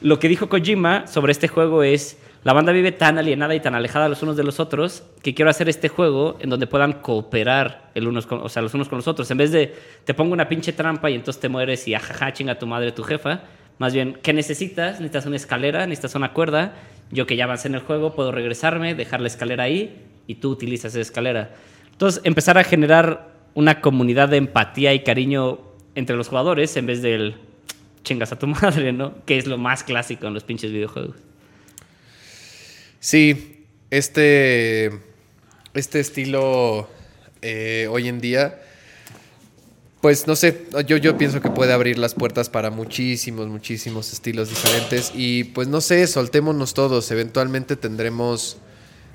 Lo que dijo Kojima sobre este juego es, la banda vive tan alienada y tan alejada los unos de los otros que quiero hacer este juego en donde puedan cooperar el unos con, o sea, los unos con los otros. En vez de te pongo una pinche trampa y entonces te mueres y ajaja, chinga tu madre, tu jefa. Más bien, ¿qué necesitas? Necesitas una escalera, necesitas una cuerda. Yo que ya avancé en el juego, puedo regresarme, dejar la escalera ahí y tú utilizas esa escalera. Entonces, empezar a generar una comunidad de empatía y cariño entre los jugadores en vez del chingas a tu madre, ¿no? Que es lo más clásico en los pinches videojuegos. Sí, este, este estilo eh, hoy en día, pues no sé, yo, yo pienso que puede abrir las puertas para muchísimos, muchísimos estilos diferentes y pues no sé, soltémonos todos, eventualmente tendremos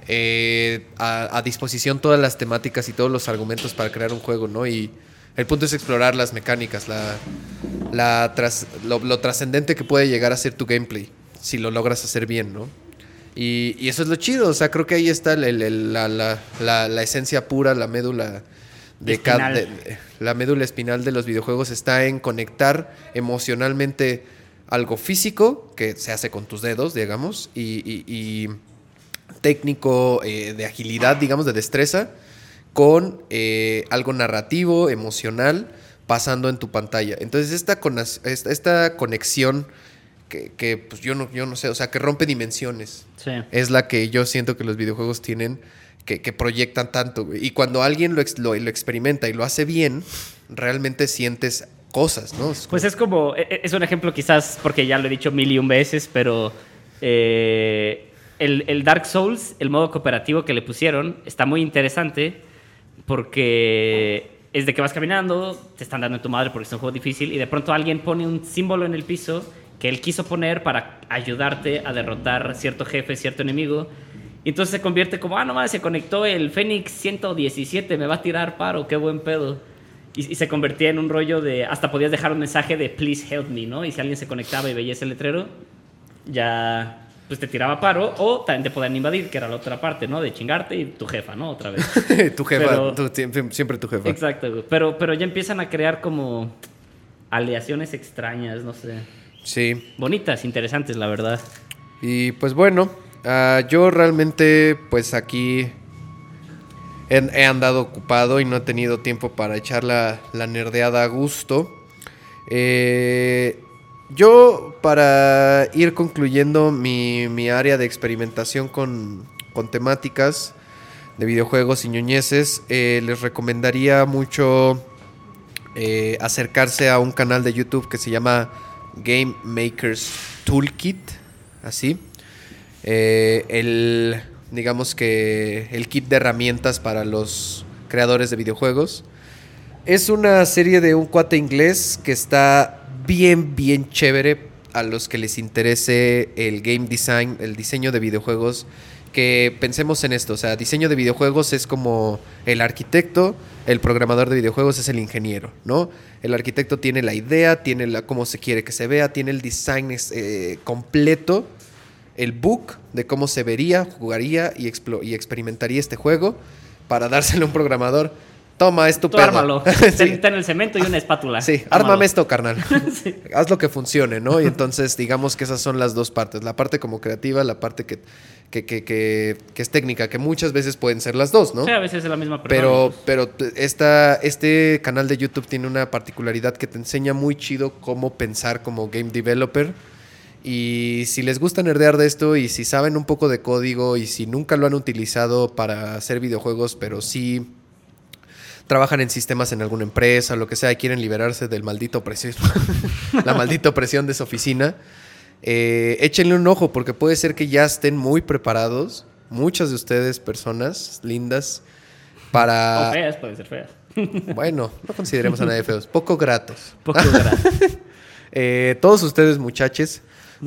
eh, a, a disposición todas las temáticas y todos los argumentos para crear un juego, ¿no? Y el punto es explorar las mecánicas, la, la tras- lo, lo trascendente que puede llegar a ser tu gameplay, si lo logras hacer bien, ¿no? Y, y eso es lo chido, o sea, creo que ahí está el- el- la- la- la esencia pura, la médula de cada... La médula espinal de los videojuegos está en conectar emocionalmente algo físico, que se hace con tus dedos, digamos, y, y- y técnico eh, de agilidad, digamos, de destreza, con eh, algo narrativo, emocional, pasando en tu pantalla. Entonces, esta, esta, esta conexión que, que, pues yo no, yo no sé, o sea, que rompe dimensiones, Sí. es la que yo siento que los videojuegos tienen, que, que proyectan tanto. güey. Y cuando alguien lo, lo, lo experimenta y lo hace bien, realmente sientes cosas, ¿no? Es Pues es como, e- e- es un ejemplo quizás, porque ya lo he dicho mil y un veces, pero eh, el, el Dark Souls, el modo cooperativo que le pusieron, está muy interesante porque es de que vas caminando, te están dando en tu madre porque es un juego difícil y de pronto alguien pone un símbolo en el piso que él quiso poner para ayudarte a derrotar cierto jefe, cierto enemigo. Y entonces se convierte como, ah, no mames, se conectó el Fénix 117, me va a tirar paro, qué buen pedo. Y, y se convertía en un rollo de, hasta podías dejar un mensaje de please help me, ¿no? Y si alguien se conectaba y veía ese letrero, ya pues te tiraba paro o también te podían invadir, que era la otra parte, ¿no? De chingarte y tu jefa, ¿no? Otra vez. tu jefa, Pero- tú siempre, tu jefa. Exacto. Pero, pero ya empiezan a crear como aleaciones extrañas, no sé. Sí. Bonitas, interesantes, la verdad. Y pues bueno, ah, yo realmente pues aquí he, andado ocupado y no he tenido tiempo para echar la, nerdeada a gusto. Eh, yo para ir concluyendo mi, área de experimentación con, con temáticas de videojuegos y ñoñeces, eh, les recomendaría mucho eh, acercarse a un canal de YouTube que se llama Game Makers Toolkit, así. Eh, el, digamos que el kit de herramientas para los creadores de videojuegos. Es una serie de un cuate inglés que está bien, bien chévere a los que les interese el game design, el diseño de videojuegos. Que pensemos en esto, o sea, diseño de videojuegos es como el arquitecto, el programador de videojuegos es el ingeniero, ¿no? El arquitecto tiene la idea, tiene la, cómo se quiere que se vea, tiene el design eh, completo, el book de cómo se vería, jugaría y, y experimentaría este juego para dárselo a un programador. Toma, es tu Tú ármalo. Sí. Ten el cemento y una espátula. Sí, ármame esto, carnal. Sí. Haz lo que funcione, ¿no? Y entonces, digamos que esas son las dos partes. La parte como creativa, la parte que, que, que, que- que es técnica, que muchas veces pueden ser las dos, ¿no? Sí, a veces es la misma persona. Pero, pero esta, este canal de YouTube tiene una particularidad que te enseña muy chido cómo pensar como game developer. Y si les gusta nerdear de esto y si saben un poco de código y si nunca lo han utilizado para hacer videojuegos, pero sí trabajan en sistemas en alguna empresa lo que sea y quieren liberarse del maldito presión, la maldita presión de su oficina, eh, échenle un ojo porque puede ser que ya estén muy preparados, muchas de ustedes, personas lindas, para... O feas, pueden ser feas. Bueno, no consideremos a nadie feos, poco gratos. Poco gratis. Eh, todos ustedes, muchachos,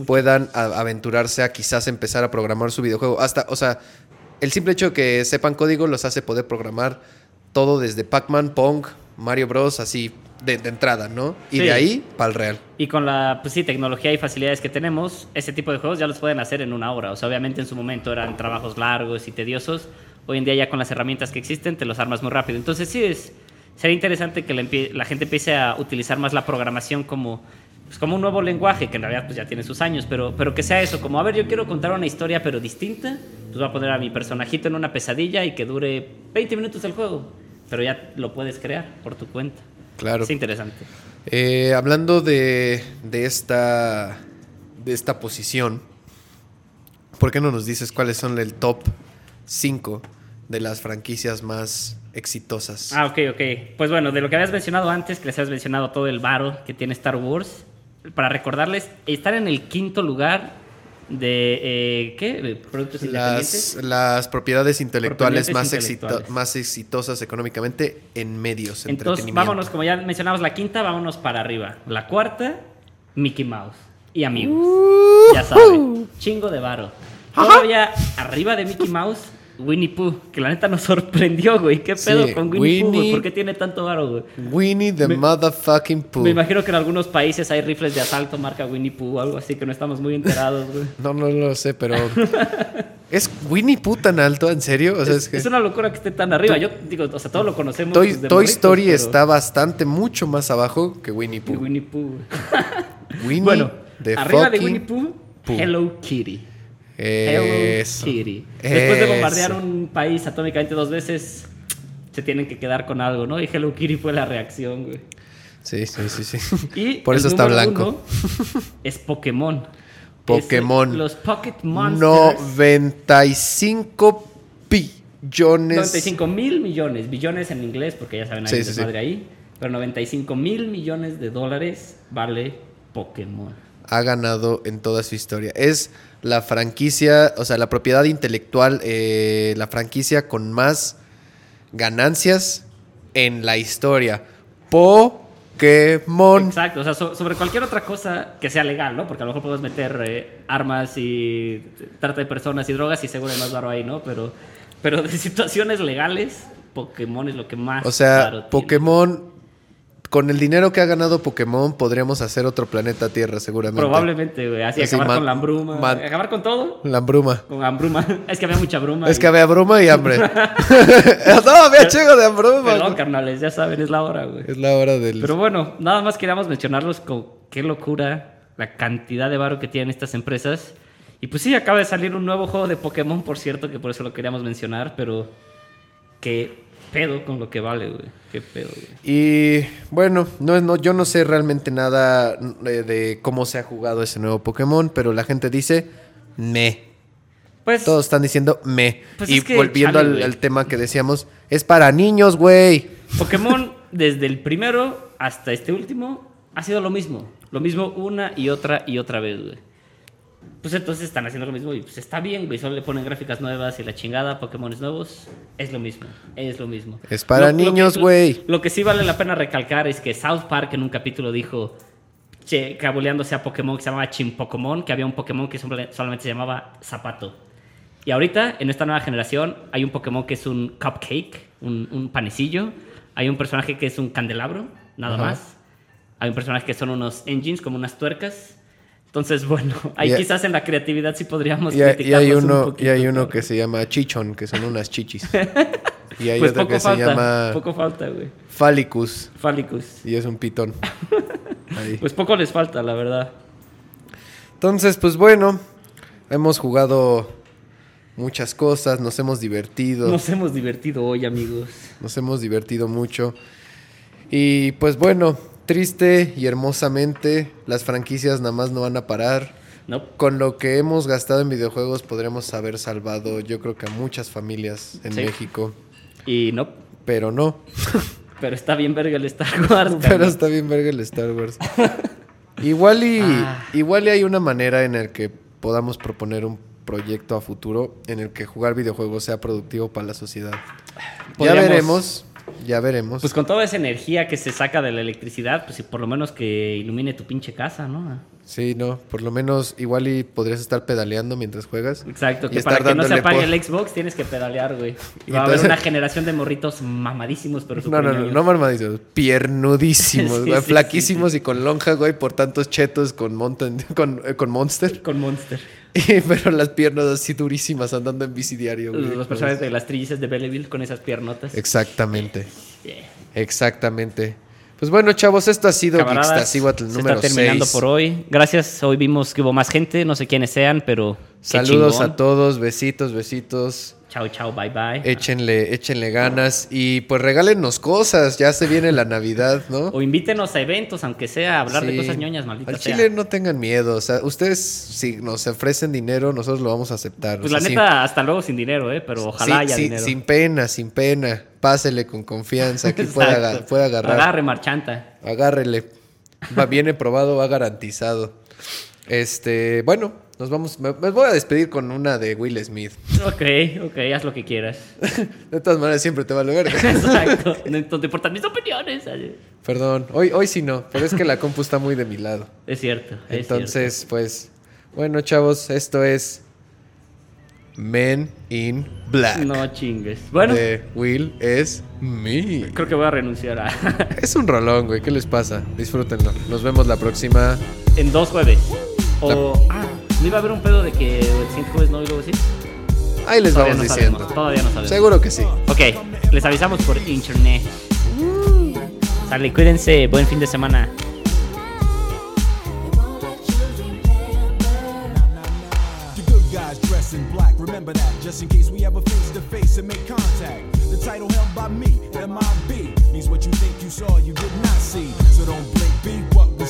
puedan a- aventurarse a quizás empezar a programar su videojuego. Hasta, o sea, el simple hecho de que sepan código los hace poder programar todo desde Pac-Man, Pong, Mario Bros, así de, de entrada, ¿no? Y Sí. de ahí para el real. Y con la pues sí, tecnología y facilidades que tenemos, ese tipo de juegos ya los pueden hacer en una hora. O sea, obviamente en su momento eran trabajos largos y tediosos. Hoy en día ya con las herramientas que existen te los armas muy rápido. Entonces sí, es, sería interesante que la gente empiece a utilizar más la programación como, pues, como un nuevo lenguaje, que en realidad pues, ya tiene sus años, pero, pero que sea eso, como, a ver, yo quiero contar una historia pero distinta, pues voy a poner a mi personajito en una pesadilla y que dure 20 minutos el juego. Pero ya lo puedes crear por tu cuenta. Claro. Es interesante. Eh, hablando de, de esta de esta posición, ¿por qué no nos dices cuáles son el top 5 de las franquicias más exitosas? Ah, ok, ok. Pues bueno, de lo que habías mencionado antes, que les has mencionado todo el varo que tiene Star Wars, para recordarles, están en el quinto lugar de, eh, ¿qué? Productos las, las propiedades intelectuales más, exito- intelectuales. más exitosas económicamente en medios, Entonces, vámonos, como ya mencionamos la quinta, vámonos para arriba. La cuarta, Mickey Mouse y amigos. Ya saben, chingo de varo. Todavía arriba de Mickey Mouse, Winnie Pooh, que la neta nos sorprendió, güey. ¿Qué Sí, pedo con Winnie, Pooh, güey? ¿Por qué tiene tanto varo, güey? Winnie the Me- motherfucking Pooh. Me imagino que en algunos países hay rifles de asalto marca Winnie Pooh o algo así que no estamos muy enterados, güey. No, no lo sé, pero... ¿Es Winnie Pooh tan alto? ¿En serio? O sea, es, que Es una locura que esté tan arriba. Yo digo, o sea, todos lo conocemos. Toy, Story pero- está bastante, mucho más abajo que Winnie Pooh. Winnie Pooh. Winnie Bueno, the arriba de Winnie Pooh, Pooh. Hello Kitty. Hello Eso. Kitty. Después de bombardear Eso. un país atómicamente dos veces, se tienen que quedar con algo, ¿no? Y Hello Kitty fue la reacción, güey. Sí, sí, sí, sí. Y Por eso está blanco. es Pokémon. Pokémon. Es los Pocket Monsters. 95 billones. 95 mil millones, billones en inglés, porque ya saben, hay Sí, sí, sí. ahí. Pero 95 mil millones de dólares vale Pokémon. Ha ganado en toda su historia. Es la franquicia, o sea, la propiedad intelectual, eh, la franquicia con más ganancias en la historia. Pokémon. Exacto, o sea, so- sobre cualquier otra cosa que sea legal, ¿no? Porque a lo mejor puedes meter eh, armas y trata de personas y drogas y seguro hay más barro ahí, ¿no? Pero, pero de situaciones legales, Pokémon es lo que más O sea. Pokémon, con el dinero que ha ganado Pokémon, podríamos hacer otro planeta Tierra, seguramente. Probablemente, güey. Así, Así, acabar con la hambruma. ma- acabar con todo. La bruma. Con hambruma. Es que había mucha bruma. Es y- que había bruma y hambre. no, había chingo de bruma. Perdón, carnales, ya saben, es la hora, güey. Es la hora del... Pero bueno, nada más queríamos mencionarlos con qué locura la cantidad de varo que tienen estas empresas. Y pues sí, acaba de salir un nuevo juego de Pokémon, por cierto, que por eso lo queríamos mencionar, pero qué pedo con lo que vale, güey. Qué pedo, güey. Y bueno, no, no, yo no sé realmente nada de, de cómo se ha jugado ese nuevo Pokémon, pero la gente dice me. Pues Todos están diciendo me. Pues y es que, volviendo chale, al, güey. al tema que decíamos, es para niños, güey. Pokémon, desde el primero hasta este último, ha sido lo mismo. Lo mismo una y otra y otra vez, güey. Pues entonces están haciendo lo mismo y pues está bien, güey. Solo le ponen gráficas nuevas y la chingada, Pokémon nuevos. Es lo mismo, es lo mismo. Es para niños, que- güey. Lo, que sí vale la pena recalcar es que South Park en un capítulo dijo, che, cabuleándose a Pokémon que se llamaba Pokémon, que había un Pokémon que solamente se llamaba Zapato. Y ahorita, en esta nueva generación, hay un Pokémon que es un cupcake, un, un panecillo. Hay un personaje que es un candelabro, nada Ajá. más. Hay un personaje que son unos engines, como unas tuercas. Entonces, bueno, ahí quizás en la creatividad sí podríamos Y hay, y hay un uno, y hay uno pero- que se llama Chichon, que son unas chichis. Y hay Pues otro que falta, se llama poco falta, güey. Phalicus. Phalicus. Y es un pitón. Ahí. Pues poco les falta, la verdad. Entonces, pues bueno, hemos jugado muchas cosas, nos hemos divertido. Nos hemos divertido hoy, amigos. Nos hemos divertido mucho. Y pues bueno, triste y hermosamente, las franquicias nada más no van a parar. No, Con lo que hemos gastado en videojuegos podremos haber salvado yo creo que a muchas familias en Sí. México. y no. Pero no. Pero está bien verga el Star Wars. Pero carnal. está bien verga el Star Wars. igual y Ah. igual y hay una manera en la que podamos proponer un proyecto a futuro en el que jugar videojuegos sea productivo para la sociedad. Ya veremos, ya veremos. Pues con toda esa energía que se saca de la electricidad, pues y por lo menos que ilumine tu pinche casa, ¿no? Sí, no, por lo menos igual y podrías estar pedaleando mientras juegas. Exacto, que para que no se apague el Xbox tienes que pedalear, güey. Y Va a haber una generación de morritos mamadísimos, pero No, no, no, no marmadísimos, piernudísimos, Sí, güey, sí, flaquísimos y con lonja, güey, por tantos chetos con, Mountain- con, eh, con Monster. Con Monster. Y- pero las piernas así durísimas andando en bici diario, güey. Los personajes de las trillizas de Belleville con esas piernotas. Exactamente, Yeah. exactamente. Pues bueno, chavos, esto ha sido se número está terminando 6. por hoy. Gracias, hoy vimos que hubo más gente, no sé quiénes sean, pero Saludos chingón. a todos, besitos, besitos. Chao, chao, bye bye. Échenle, échenle ganas y pues regálennos cosas, ya se viene la Navidad, ¿no? O invítenos a eventos, aunque sea a hablar de cosas ñoñas, maldita Al sea. Chile no tengan miedo, o sea, ustedes si nos ofrecen dinero, nosotros lo vamos a aceptar. Pues o la neta, hasta luego sin dinero, ¿eh? Pero ojalá sí, haya sí, dinero. sin pena, sin pena, pásele con confianza, aga- Exacto. puede agarrar. Agarre marchanta. Agárrele. Va, viene probado, va garantizado. Este, bueno, nos vamos. Me, me voy a despedir con una de Will Smith. Ok, ok, haz lo que quieras. De todas maneras, siempre te va a verga. Exacto. No, te importan mis opiniones. Perdón, hoy, hoy sí no, pero es que la compu está muy de mi lado. Es cierto. es Entonces, pues, bueno, chavos, esto es Men in Black. No chingues. Bueno, De Will es me. creo que voy a renunciar a. Es un rolón, güey. ¿Qué les pasa? Disfrútenlo. Nos vemos la próxima. en dos jueves. O. Ah, ¿no iba a haber un pedo de que el siguiente jueves no y luego sí? Ahí les Todavía vamos no diciendo. sabemos. Todavía no sabemos. Seguro que sí. Ok, les avisamos por internet. Sale, cuídense. Buen fin de semana. The good guys dress in black. Remember Remember that, just in case we ever face to face and make contact. The title held by me, MIB, means what you think you saw, you did not see. So don't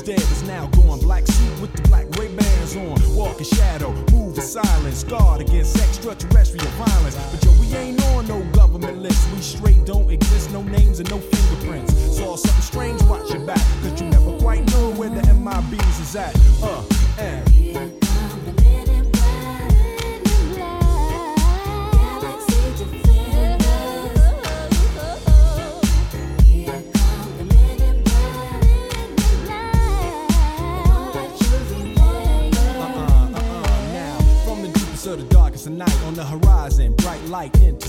dead is now gone. Black suit with the black Ray bands on. Walk in shadow, move in silence, guard against extraterrestrial violence. But yo, we ain't on no government list. We straight don't exist, no names and no fingerprints. Saw something strange, watch your back, cause you never quite know where the MIBs is at. Uh.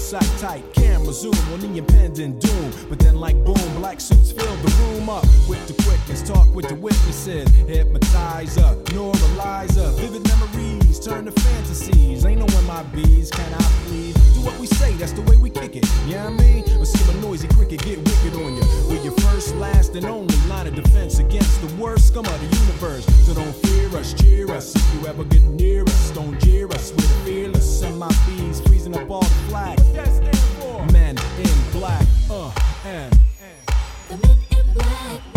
Sight tight. Camera zoom on the impending doom. But then, like boom, black suits fill the room up with the quickness. Talk with the witnesses, hypnotizer, neuralizer. Vivid memories turn to fantasies. Ain't no MIBs, can I please? Do what we say, that's the way we kick it. Yeah, I mean, or see a noisy cricket get wicked on you. We're your first, last, and only line of defense against the worst scum of the universe. So don't fear us, cheer us. If you ever get near us, don't jeer us. We're the fearless. MIBs freezing up all the flag. Men in black, uh, and. Let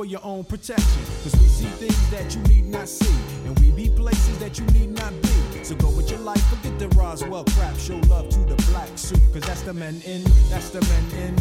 for your own protection. Cause we see things that you need not see, and we be places that you need not be. So go with your life, forget the Roswell crap. Show love to the black suit, cause that's the men in, that's the men in.